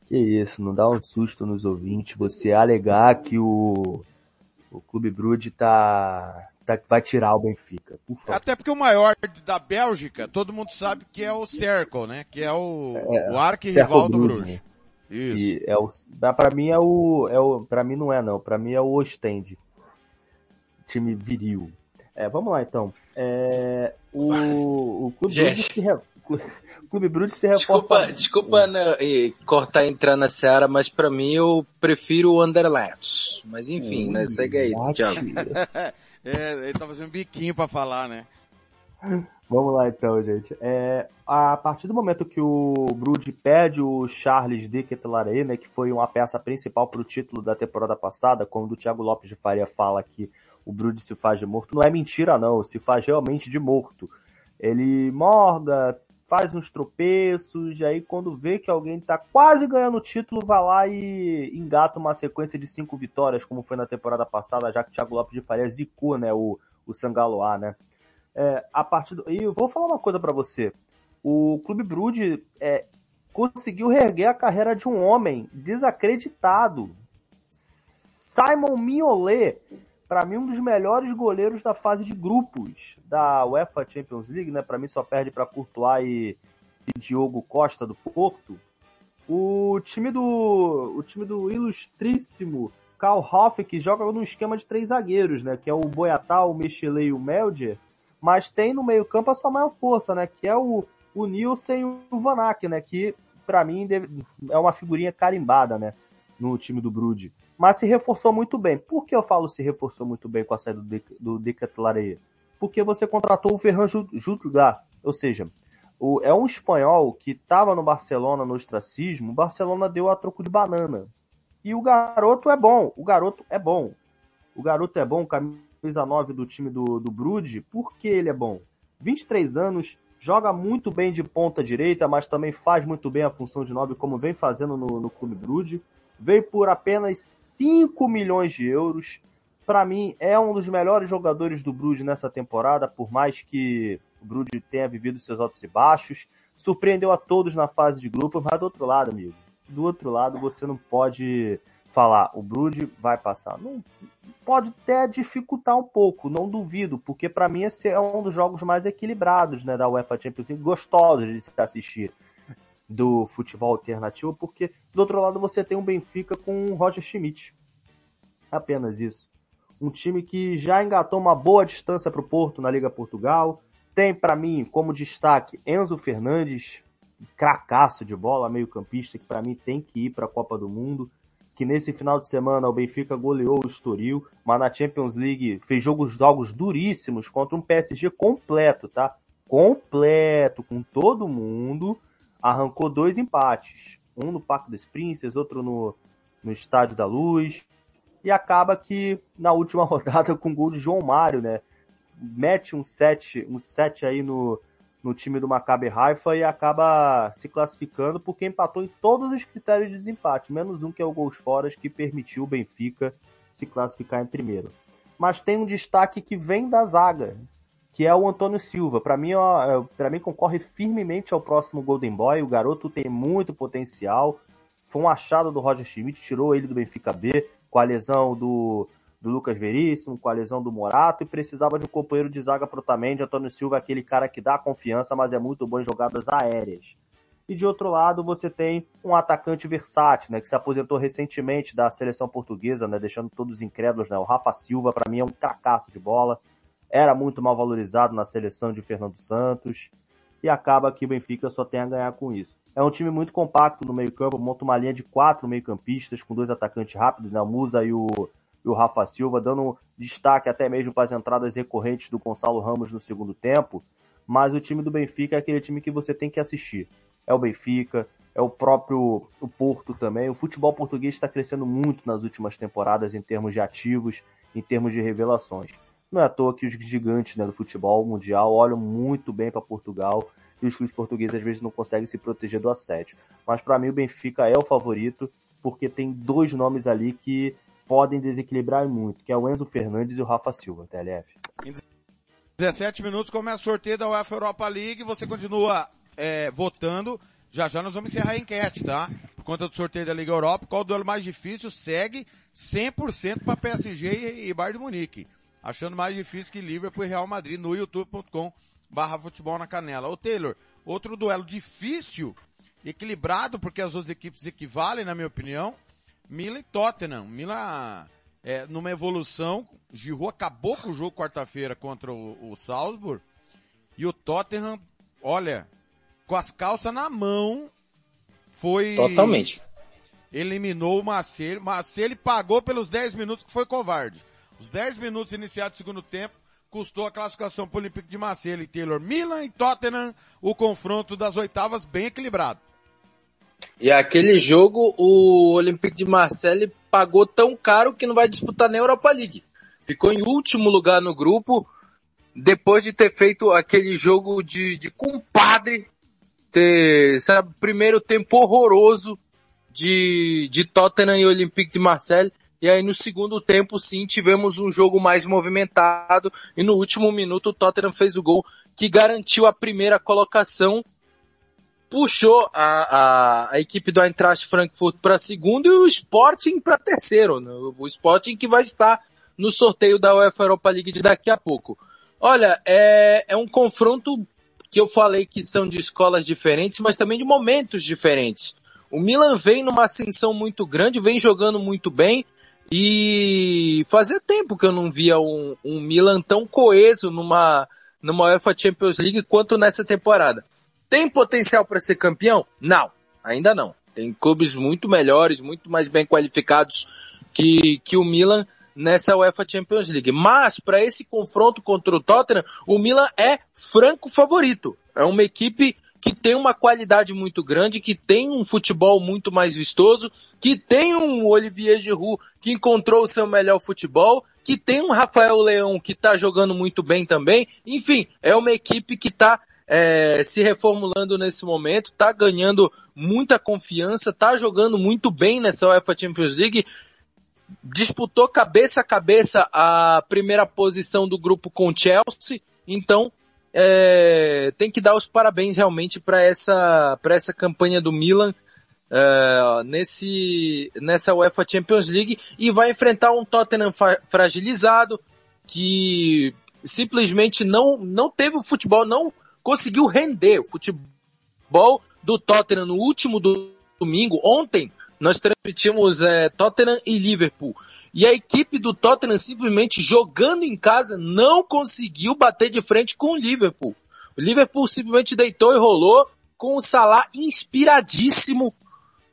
Que isso, não dá um susto nos ouvintes você alegar que o, o Clube Bruges tá, tá, vai tirar o Benfica, por favor. Até porque o maior da Bélgica, todo mundo sabe que é o Cercle, né? Que é o, é, o arquirrival do Bruges. Né? Isso. E é o, pra mim é o, é o, pra mim não é não, pra mim é o Ostend. Time viril. É, vamos lá então. É, o, o Clube Bruges se, re, Clube Bruges se reforça. Desculpa, desculpa né, cortar e entrar na seara, mas pra mim eu prefiro o Underlets. Mas enfim, né, segue aí, Thiago. é, ele tá fazendo biquinho pra falar, né? Vamos lá então, gente. É, a partir do momento que o Brude perde o Charles de Ketelaere, né, que foi uma peça principal para o título da temporada passada, quando o Thiago Lopes de Faria fala que o Brude se faz de morto, não é mentira não, se faz realmente de morto. Ele morga, faz uns tropeços, e aí quando vê que alguém está quase ganhando o título, vai lá e engata uma sequência de cinco vitórias, como foi na temporada passada, já que o Thiago Lopes de Faria zicou, né, o, o Sangaloa, né. É, a partir do... E eu vou falar uma coisa para você. O Clube Brude é, conseguiu reerguer a carreira de um homem desacreditado. Simon Mignolet, para mim um dos melhores goleiros da fase de grupos da UEFA Champions League, né? Para mim só perde para Courtois e, e Diogo Costa do Porto. O time do o time do ilustríssimo Karl Hoff, que joga num esquema de três zagueiros, né? Que é o Boiatá, o Michelet e o Melder mas tem no meio-campo a sua maior força, né? Que é o, o Nilson e o Vanak, né? Que para mim é uma figurinha carimbada, né? No time do Brude. Mas se reforçou muito bem. Por que eu falo se reforçou muito bem com a saída do, do Porque você contratou o Ferran Jutgar, ou seja, o, é um espanhol que estava no Barcelona no ostracismo, o Barcelona deu a troco de banana. E o garoto é bom, o garoto é bom. O garoto é bom, camisa 9 do time do, do Brude, porque ele é bom. 23 anos, joga muito bem de ponta direita, mas também faz muito bem a função de 9, como vem fazendo no, no Clube Brude. Veio por apenas 5 milhões de euros. Para mim, é um dos melhores jogadores do Brude nessa temporada, por mais que o Brude tenha vivido seus altos e baixos. Surpreendeu a todos na fase de grupo, mas do outro lado, amigo, do outro lado você não pode falar o Brood vai passar. Não, pode até dificultar um pouco, não duvido, porque para mim esse é um dos jogos mais equilibrados né, da UEFA Champions League, gostosos de se assistir do futebol alternativo, porque do outro lado você tem um Benfica com o Roger Schmidt. Apenas isso. Um time que já engatou uma boa distância para o Porto na Liga Portugal. Tem para mim como destaque Enzo Fernandes, cracaço de bola, meio campista, que para mim tem que ir para a Copa do Mundo que nesse final de semana o Benfica goleou o Estoril, mas na Champions League fez jogos, jogos duríssimos contra um PSG completo, tá? Completo, com todo mundo, arrancou dois empates. Um no Parque das Princesas, outro no, no Estádio da Luz. E acaba que na última rodada com o gol de João Mário, né? Mete um set, um set aí no, no time do Maccabi Haifa e acaba se classificando porque empatou em todos os critérios de desempate, menos um que é o gols fora que permitiu o Benfica se classificar em primeiro. Mas tem um destaque que vem da zaga, que é o Antônio Silva. Para mim, para mim concorre firmemente ao próximo Golden Boy. O garoto tem muito potencial. Foi um achado do Roger Schmidt, tirou ele do Benfica B com a lesão do do Lucas Veríssimo, com a lesão do Morato, e precisava de um companheiro de zaga pro Otamendi, Antônio Silva, aquele cara que dá confiança, mas é muito bom em jogadas aéreas. E de outro lado, você tem um atacante versátil, né, que se aposentou recentemente da seleção portuguesa, né, deixando todos incrédulos, né, o Rafa Silva, para mim é um cracaço de bola, era muito mal valorizado na seleção de Fernando Santos, e acaba que o Benfica só tem a ganhar com isso. É um time muito compacto no meio campo, monta uma linha de quatro meio campistas, com dois atacantes rápidos, né, o Musa e o e o Rafa Silva, dando destaque até mesmo para as entradas recorrentes do Gonçalo Ramos no segundo tempo. Mas o time do Benfica é aquele time que você tem que assistir. É o Benfica, é o próprio o Porto também. O futebol português está crescendo muito nas últimas temporadas em termos de ativos, em termos de revelações. Não é à toa que os gigantes né, do futebol mundial olham muito bem para Portugal e os clubes portugueses às vezes não conseguem se proteger do assédio. Mas para mim o Benfica é o favorito porque tem dois nomes ali que podem desequilibrar muito, que é o Enzo Fernandes e o Rafa Silva, TLF. Em 17 minutos começa o sorteio da UEFA Europa League, você continua é, votando. Já já nós vamos encerrar a enquete, tá? Por conta do sorteio da Liga Europa, qual o duelo mais difícil segue 100% para PSG e Bayern de Munique. Achando mais difícil que Liverpool e Real Madrid no youtube.com barra futebol na canela. Ô Taylor, outro duelo difícil, equilibrado, porque as duas equipes equivalem, na minha opinião, Milan e Tottenham. Milan, é, numa evolução, Giroud acabou com o jogo quarta-feira contra o, o Salzburg, e o Tottenham, olha, com as calças na mão, foi... Totalmente. Eliminou o Marcelo. Marcelo pagou pelos 10 minutos que foi covarde. Os 10 minutos iniciados do segundo tempo custou a classificação para o Olympique de Marseille e Taylor. Milan e Tottenham, o confronto das oitavas bem equilibrado. E aquele jogo, o Olympique de Marseille pagou tão caro que não vai disputar nem a Europa League. Ficou em último lugar no grupo, depois de ter feito aquele jogo de, de compadre, ter, sabe, primeiro tempo horroroso de, de Tottenham e Olympique de Marseille. E aí no segundo tempo, sim, tivemos um jogo mais movimentado. E no último minuto o Tottenham fez o gol que garantiu a primeira colocação puxou a, a, a equipe do Eintracht Frankfurt para segundo e o Sporting para terceiro. Né? O Sporting que vai estar no sorteio da UEFA Europa League de daqui a pouco. Olha, é, é um confronto que eu falei que são de escolas diferentes, mas também de momentos diferentes. O Milan vem numa ascensão muito grande, vem jogando muito bem e fazia tempo que eu não via um, um Milan tão coeso numa, numa UEFA Champions League quanto nessa temporada. Tem potencial para ser campeão? Não, ainda não. Tem clubes muito melhores, muito mais bem qualificados que, que o Milan nessa UEFA Champions League. Mas para esse confronto contra o Tottenham, o Milan é franco favorito. É uma equipe que tem uma qualidade muito grande, que tem um futebol muito mais vistoso, que tem um Olivier Giroud que encontrou o seu melhor futebol, que tem um Rafael Leão que está jogando muito bem também. Enfim, é uma equipe que está é, se reformulando nesse momento, tá ganhando muita confiança, tá jogando muito bem nessa UEFA Champions League, disputou cabeça a cabeça a primeira posição do grupo com Chelsea, então é, tem que dar os parabéns realmente para essa, para essa campanha do Milan é, nesse, nessa UEFA Champions League e vai enfrentar um Tottenham fragilizado que simplesmente não, não teve o futebol, não conseguiu render o futebol do Tottenham no último domingo. Ontem nós transmitimos é, Tottenham e Liverpool. E a equipe do Tottenham simplesmente jogando em casa não conseguiu bater de frente com o Liverpool. O Liverpool simplesmente deitou e rolou com o Salah inspiradíssimo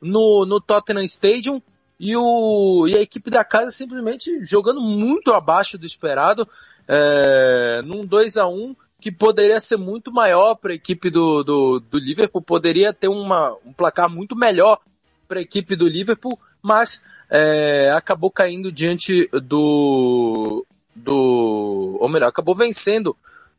no, no Tottenham Stadium. e, o, e a equipe da casa simplesmente jogando muito abaixo do esperado, é, num 2 a 1 que poderia ser muito maior para a equipe do, do, do, Liverpool, poderia ter uma, um placar muito melhor para a equipe do Liverpool, mas é, acabou caindo diante do, do, ou melhor, acabou vencendo,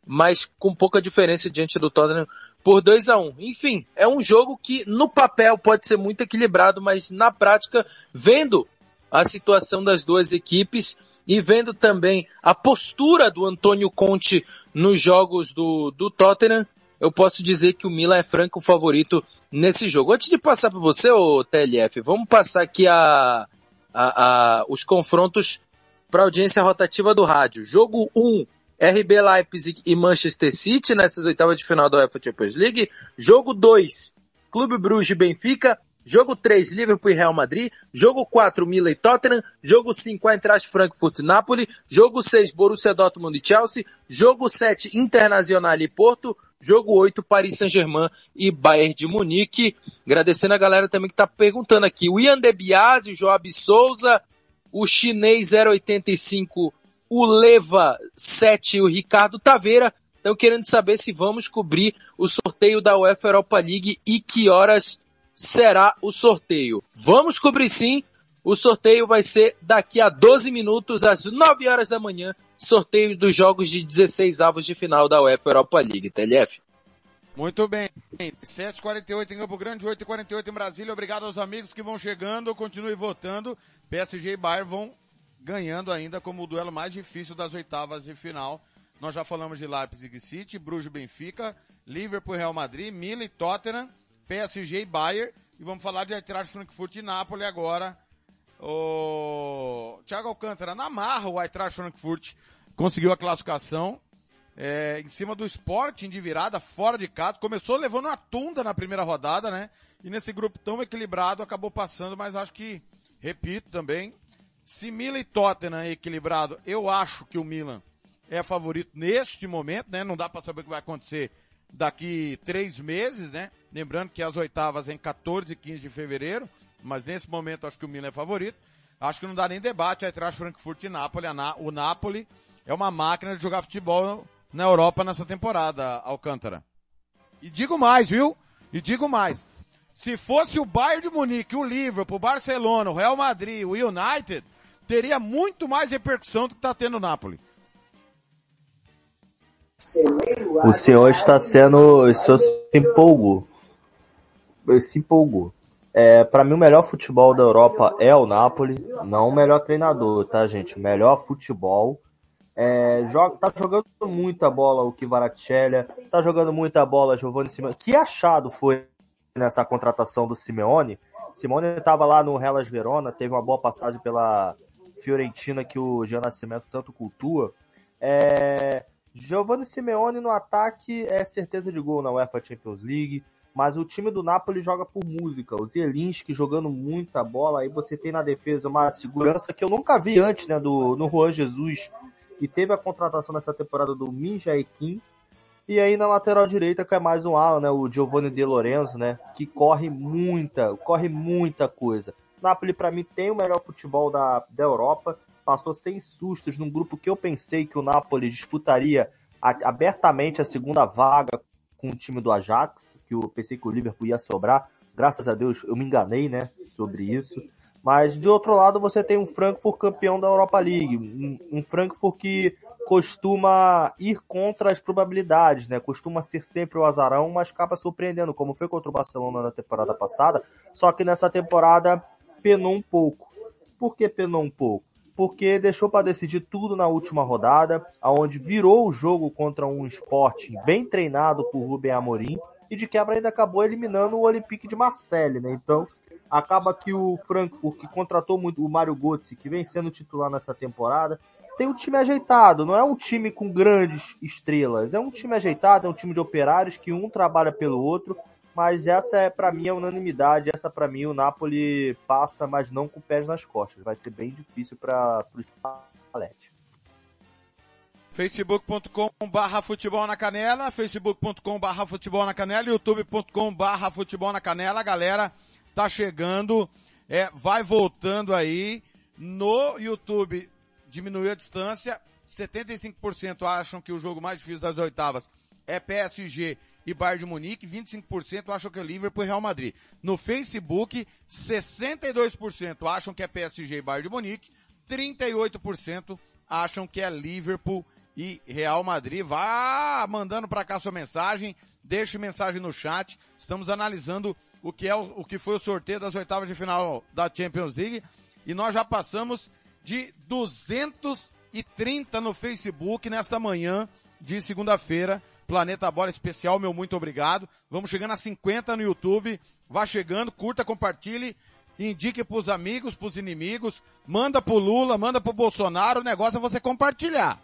mas com pouca diferença diante do Tottenham por 2 a 1 um. Enfim, é um jogo que no papel pode ser muito equilibrado, mas na prática, vendo a situação das duas equipes e vendo também a postura do Antônio Conte nos jogos do, do Tottenham, eu posso dizer que o Milan é franco favorito nesse jogo. Antes de passar para você, o TLF, vamos passar aqui a, a, a os confrontos para audiência rotativa do rádio. Jogo 1, RB Leipzig e Manchester City nessas oitavas de final da UEFA Champions League. Jogo 2, Clube Bruges e Benfica. Jogo 3, Liverpool e Real Madrid. Jogo 4, Milan e Tottenham. Jogo 5, Eintracht Frankfurt e Napoli. Jogo 6, Borussia Dortmund e Chelsea. Jogo 7, Internacional e Porto. Jogo 8, Paris Saint-Germain e Bayern de Munique. Agradecendo a galera também que tá perguntando aqui. O Ian De Biasi, Joab Souza, o chinês 085 o Leva 7 e o Ricardo Taveira estão querendo saber se vamos cobrir o sorteio da UEFA Europa League e que horas será o sorteio. Vamos cobrir sim. O sorteio vai ser daqui a 12 minutos, às 9 horas da manhã, sorteio dos jogos de 16 avos de final da UEFA Europa League. TLF. Muito bem. 7h48 em Campo Grande, 8h48 em Brasília. Obrigado aos amigos que vão chegando. Continue votando. PSG e Bayern vão ganhando ainda como o duelo mais difícil das oitavas de final. Nós já falamos de Leipzig City, Bruges Benfica, Liverpool Real Madrid, Milan e Tottenham, PSG e Bayern. E vamos falar de Eintracht Frankfurt e Napoli agora. O Thiago Alcântara, na marra, o Eintracht Frankfurt conseguiu a classificação é, em cima do Sporting de virada, fora de casa. Começou levando uma tunda na primeira rodada, né? E nesse grupo tão equilibrado acabou passando, mas acho que, repito também, se Milan e Tottenham é equilibrado, eu acho que o Milan é favorito neste momento, né? Não dá para saber o que vai acontecer daqui três meses, né? Lembrando que as oitavas em 14 e 15 de fevereiro, mas nesse momento acho que o Milan é favorito. Acho que não dá nem debate aí traz Frankfurt e Napoli. O Napoli é uma máquina de jogar futebol na Europa nessa temporada, Alcântara. E digo mais, viu? E digo mais. Se fosse o Bayern de Munique, o Liverpool, o Barcelona, o Real Madrid, o United, teria muito mais repercussão do que está tendo o Napoli. O senhor está sendo. O senhor se empolgou. Se empolgou. É, para mim, o melhor futebol da Europa é o Napoli, não o melhor treinador, tá, gente? Melhor futebol. É, joga, tá jogando muita bola o Kvaratskhelia, tá jogando muita bola Giovanni Simeone. Que achado foi nessa contratação do Simeone? Simone estava lá no Hellas Verona, teve uma boa passagem pela Fiorentina que o Jean Nascimento tanto cultua. É, Giovanni Simeone no ataque é certeza de gol na UEFA Champions League, mas o time do Napoli joga por música. O Zielinski jogando muita bola, aí você tem na defesa uma segurança que eu nunca vi antes, né, do, no Juan Jesus, que teve a contratação nessa temporada do Minja Ekin. E aí na lateral direita que é mais um ala, né, o Giovanni De Lorenzo, né, que corre muita, corre muita coisa. Napoli, para mim, tem o melhor futebol da, da Europa. Passou sem sustos num grupo que eu pensei que o Napoli disputaria abertamente a segunda vaga com o time do Ajax, que eu pensei que o Liverpool ia sobrar. Graças a Deus eu me enganei, né, sobre isso. Mas de outro lado você tem um Frankfurt campeão da Europa League, um, um Frankfurt que costuma ir contra as probabilidades, né? Costuma ser sempre o azarão, mas acaba surpreendendo, como foi contra o Barcelona na temporada passada. Só que nessa temporada penou um pouco. Por que penou um pouco? Porque deixou para decidir tudo na última rodada, aonde virou o jogo contra um Sporting bem treinado por Rubem Amorim e de quebra ainda acabou eliminando o Olympique de Marseille, né? Então, acaba que o Frankfurt, que contratou muito o Mário Götze, que vem sendo titular nessa temporada, tem um time ajeitado, não é um time com grandes estrelas, é um time ajeitado, é um time de operários que um trabalha pelo outro mas essa é para mim a unanimidade. Essa para mim o Napoli passa, mas não com pés nas costas. Vai ser bem difícil para o Spalletti. facebook.com barra futebol na canela, facebook.com barra futebol na canela, youtube.com barra futebol na canela, galera, tá chegando é, vai voltando aí. No YouTube diminuiu a distância. 75% acham que o jogo mais difícil das oitavas é PSG e Bayern de Munique, 25% acham que é Liverpool e Real Madrid. No Facebook, 62% acham que é PSG e Bayern de Munique, 38% acham que é Liverpool e Real Madrid. Vá mandando para cá sua mensagem, deixe mensagem no chat. Estamos analisando o que é o, o que foi o sorteio das oitavas de final da Champions League e nós já passamos de 230 no Facebook nesta manhã de segunda-feira. Planeta Bola Especial, meu muito obrigado. Vamos chegando a 50 no YouTube. Vá chegando, curta, compartilhe, indique pros amigos, pros inimigos, manda pro Lula, manda pro Bolsonaro, o negócio é você compartilhar.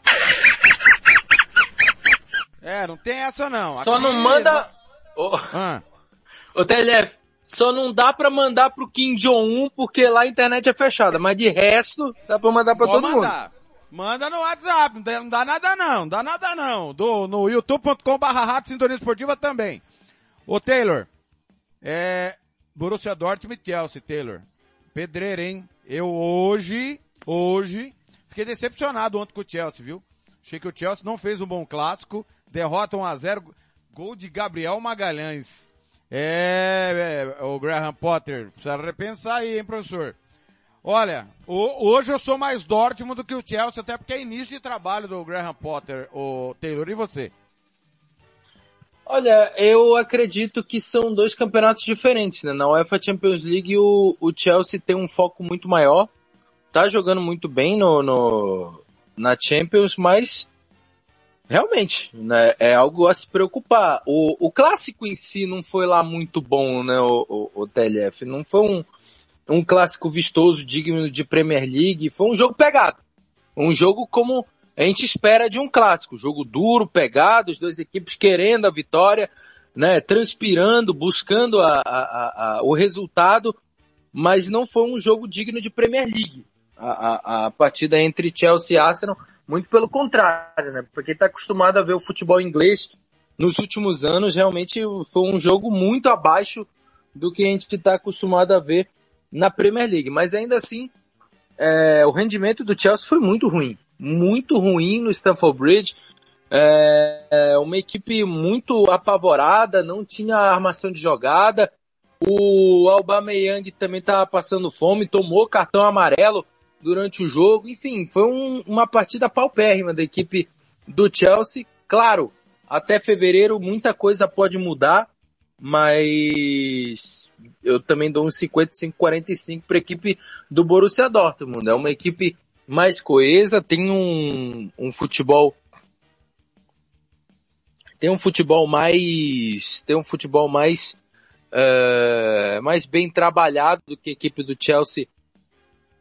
É, não tem essa não. Só Aqui... não manda... Ô, ah. ô TLF, só não dá pra mandar pro Kim Jong-un porque lá a internet é fechada, mas de resto dá pra mandar pra Vou todo mandar. mundo. Manda no WhatsApp, não, não dá nada não, não dá nada não. Do, no youtube.com barra Sintonia Esportiva também. Ô Taylor, é, Borussia Dortmund e Chelsea, Taylor. Pedreira, hein? Eu hoje, hoje, fiquei decepcionado ontem com o Chelsea, viu? Achei que o Chelsea não fez um bom clássico, derrota 1 a 0 gol de Gabriel Magalhães. É, é, o Graham Potter, precisa repensar aí, hein, professor? Olha, hoje eu sou mais Dortmund do que o Chelsea, até porque é início de trabalho do Graham Potter, o Taylor, e você? Olha, eu acredito que são dois campeonatos diferentes, né? Na UEFA Champions League o, o Chelsea tem um foco muito maior, tá jogando muito bem no, no na Champions, mas realmente, né, é algo a se preocupar. O, o clássico em si não foi lá muito bom, né, o, o, o TLF, não foi um, um clássico vistoso, digno de Premier League. Foi um jogo pegado. Um jogo como a gente espera de um clássico. Jogo duro, pegado, as duas equipes querendo a vitória, né, transpirando, buscando a, a, a, o resultado, mas não foi um jogo digno de Premier League. A, a, partida entre Chelsea e Arsenal, muito pelo contrário, né? Porque está acostumado a ver o futebol inglês nos últimos anos, realmente foi um jogo muito abaixo do que a gente está acostumado a ver na Premier League. Mas ainda assim, é, o rendimento do Chelsea foi muito ruim. Muito ruim no Stamford Bridge. É, é, uma equipe muito apavorada, não tinha armação de jogada. O Aubameyang também estava passando fome, tomou cartão amarelo durante o jogo. Enfim, foi um, uma partida paupérrima da equipe do Chelsea. Claro, até fevereiro muita coisa pode mudar, mas eu também dou um 55-45 para a equipe do Borussia Dortmund. É uma equipe mais coesa, tem um, um futebol tem um futebol mais tem um futebol mais uh, mais bem trabalhado do que a equipe do Chelsea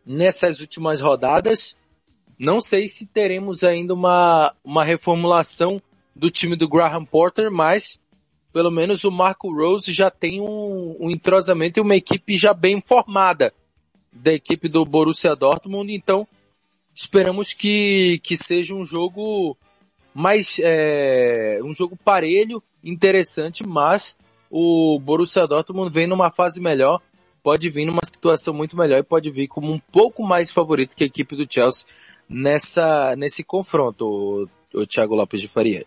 nessas últimas rodadas. Não sei se teremos ainda uma, uma reformulação do time do Graham Porter, mas pelo menos o Marco Rose já tem um, um entrosamento e uma equipe já bem formada da equipe do Borussia Dortmund, então esperamos que, que seja um jogo mais, é, um jogo parelho, interessante, mas o Borussia Dortmund vem numa fase melhor, pode vir numa situação muito melhor e pode vir como um pouco mais favorito que a equipe do Chelsea nessa, nesse confronto, o, o Thiago Lopes de Faria.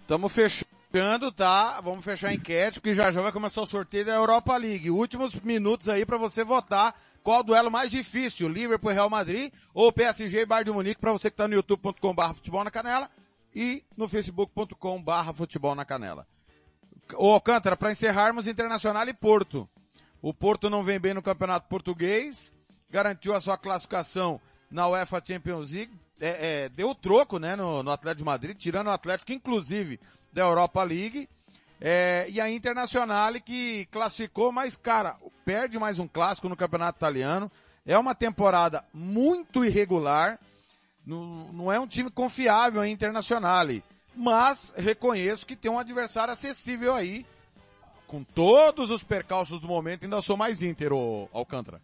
Estamos fechando fechando, tá? Vamos fechar a enquete, porque já já vai começar o sorteio da Europa League. Últimos minutos aí para você votar qual o duelo mais difícil, Liverpool e Real Madrid ou PSG e Bayern de Munique, para você que tá no youtube.com barra futebol na canela e no facebook.com barra futebol na canela. Ô Alcântara, para encerrarmos, Internacional e Porto. O Porto não vem bem no Campeonato Português, garantiu a sua classificação na UEFA Champions League, é, é, deu troco, né, no, no Atlético de Madrid, tirando o Atlético, inclusive, da Europa League. É, e a Internacional que classificou, mas cara, perde mais um clássico no Campeonato Italiano. É uma temporada muito irregular. Não, não é um time confiável a Internacional. Mas reconheço que tem um adversário acessível aí. Com todos os percalços do momento, ainda sou mais Inter, o Alcântara.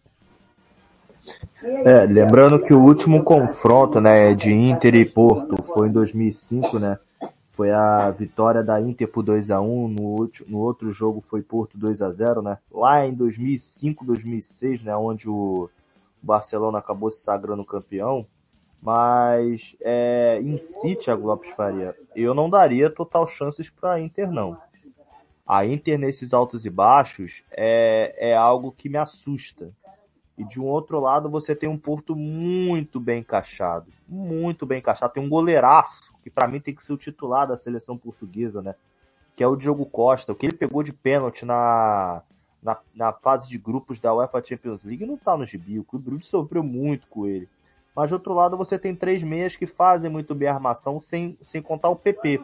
É, lembrando que o último confronto, né, de Inter e Porto foi em 2005, né? Foi a vitória da Inter por 2 a 1 no, no outro jogo foi Porto 2 a 0 né? Lá em 2005, 2006, né? Onde o Barcelona acabou se sagrando campeão. Mas é, em si, Thiago Lopes Faria, eu não daria total chances para a Inter, não. A Inter nesses altos e baixos é, é algo que me assusta. E de um outro lado, você tem um Porto muito bem encaixado. Muito bem encaixado. Tem um goleiraço, que para mim tem que ser o titular da seleção portuguesa, né? Que é o Diogo Costa. O que ele pegou de pênalti na, na, na fase de grupos da UEFA Champions League não tá no gibi. O Brugge sofreu muito com ele. Mas de outro lado, você tem três meias que fazem muito bem a armação, sem, sem contar o PP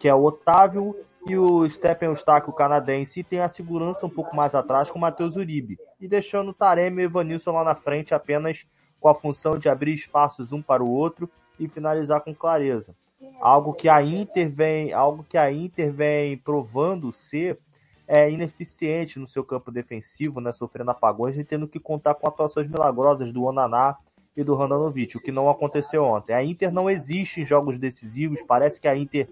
que é o Otávio e o Stephen Eustáquio, canadense, e tem a segurança um pouco mais atrás com o Matheus Uribe, e deixando o Taremi e o Evanilson lá na frente apenas com a função de abrir espaços um para o outro e finalizar com clareza. Algo que a Inter vem, algo que a Inter vem provando ser é, ineficiente no seu campo defensivo, né, sofrendo apagões e tendo que contar com atuações milagrosas do Onaná e do Randanovic, o que não aconteceu ontem. A Inter não existe em jogos decisivos, parece que a Inter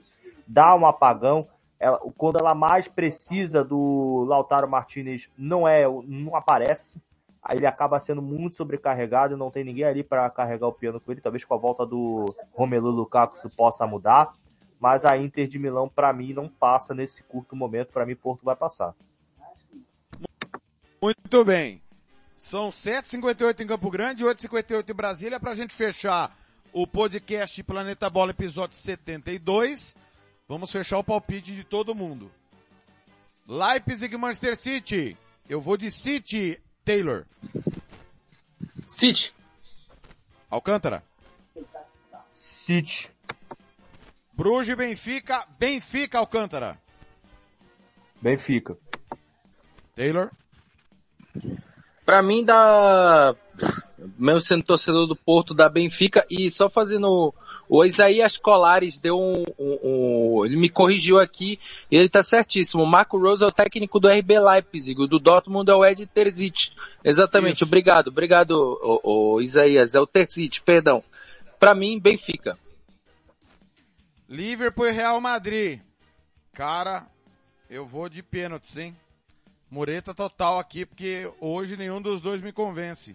dá um apagão. Ela, quando ela mais precisa do Lautaro Martinez, não é, não aparece. Aí ele acaba sendo muito sobrecarregado não tem ninguém ali para carregar o piano com ele. Talvez com a volta do Romelu Lukaku isso possa mudar. Mas a Inter de Milão, para mim, não passa nesse curto momento. Para mim, Porto vai passar. Muito bem. São 7h58 em Campo Grande, 8h58 em Brasília, para a gente fechar o podcast Planeta Bola, episódio 72. Vamos fechar o palpite de todo mundo. Leipzig Manchester City. Eu vou de City, Taylor. City. Alcântara. City. Bruges Benfica. Benfica, Alcântara. Benfica. Taylor. Pra mim dá, mesmo sendo torcedor do Porto, da Benfica e só fazendo o Isaías Colares deu um, um, um, ele me corrigiu aqui e ele tá certíssimo. O Marco Rose é o técnico do RB Leipzig, o do Dortmund é o Ed Terzic. Exatamente, Isso. obrigado, obrigado, o, o Isaías, é o Terzic, perdão. Para mim, Benfica. Liverpool e Real Madrid. Cara, eu vou de pênaltis, hein? Mureta total aqui, porque hoje nenhum dos dois me convence.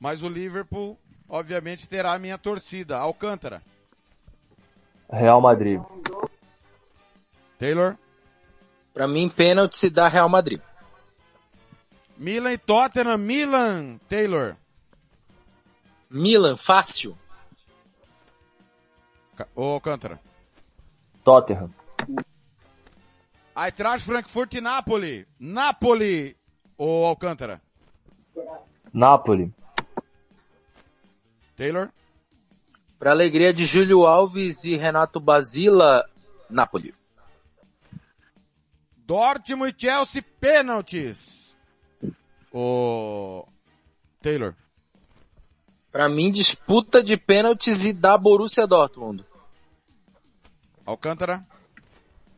Mas o Liverpool obviamente terá a minha torcida. Alcântara. Real Madrid. Taylor. Para mim, pênalti se dá Real Madrid. Milan e Tottenham. Milan, Taylor. Milan, fácil. Ô, Alcântara. Tottenham. Eintracht Frankfurt e Napoli. Napoli, ô Alcântara. Napoli. Taylor? Para alegria de Júlio Alves e Renato Basila, Napoli. Dortmund e Chelsea, pênaltis. O Taylor. Para mim, disputa de pênaltis e da Borussia Dortmund. Alcântara.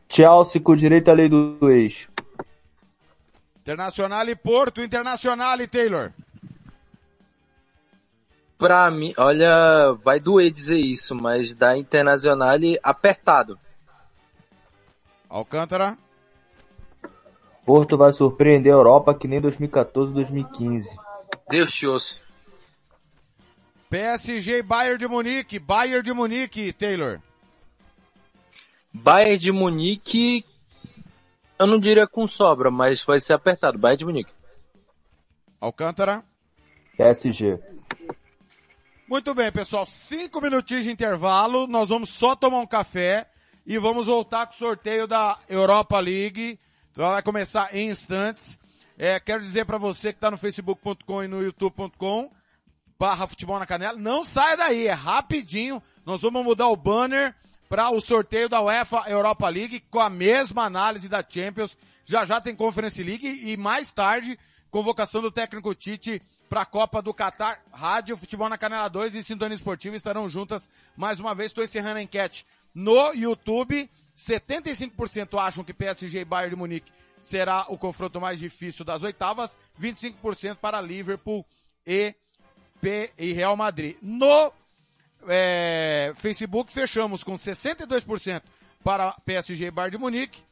Chelsea com direito à lei do ex. Internacional e Porto, Internacional e Taylor. Pra mim, olha, vai doer dizer isso, mas da Internacional apertado. Alcântara. Porto vai surpreender a Europa que nem 2014 2015. Deus te ouça. PSG Bayern de Munique. Bayern de Munique, Taylor. Bayern de Munique, eu não diria com sobra, mas vai ser apertado. Bayern de Munique. Alcântara. PSG. Muito bem, pessoal. Cinco minutinhos de intervalo. Nós vamos só tomar um café e vamos voltar com o sorteio da Europa League. Então, vai começar em instantes. É, quero dizer para você que está no facebook.com e no youtube.com barra futebol na canela, não saia daí, é rapidinho. Nós vamos mudar o banner para o sorteio da UEFA Europa League com a mesma análise da Champions. Já já tem Conference League e mais tarde convocação do técnico Tite para a Copa do Catar. Rádio Futebol na Canela 2 e Sintonia Esportiva estarão juntas mais uma vez. Estou encerrando a enquete no YouTube. 75% acham que PSG e Bayern de Munique será o confronto mais difícil das oitavas. 25% para Liverpool e, P e Real Madrid. No é, Facebook fechamos com 62% para PSG e Bayern de Munique.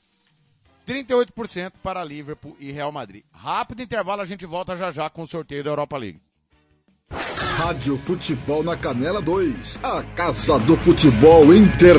38% para Liverpool e Real Madrid. Rápido intervalo, a gente volta já já com o sorteio da Europa League. Rádio Futebol na Canela 2. A Casa do Futebol Inter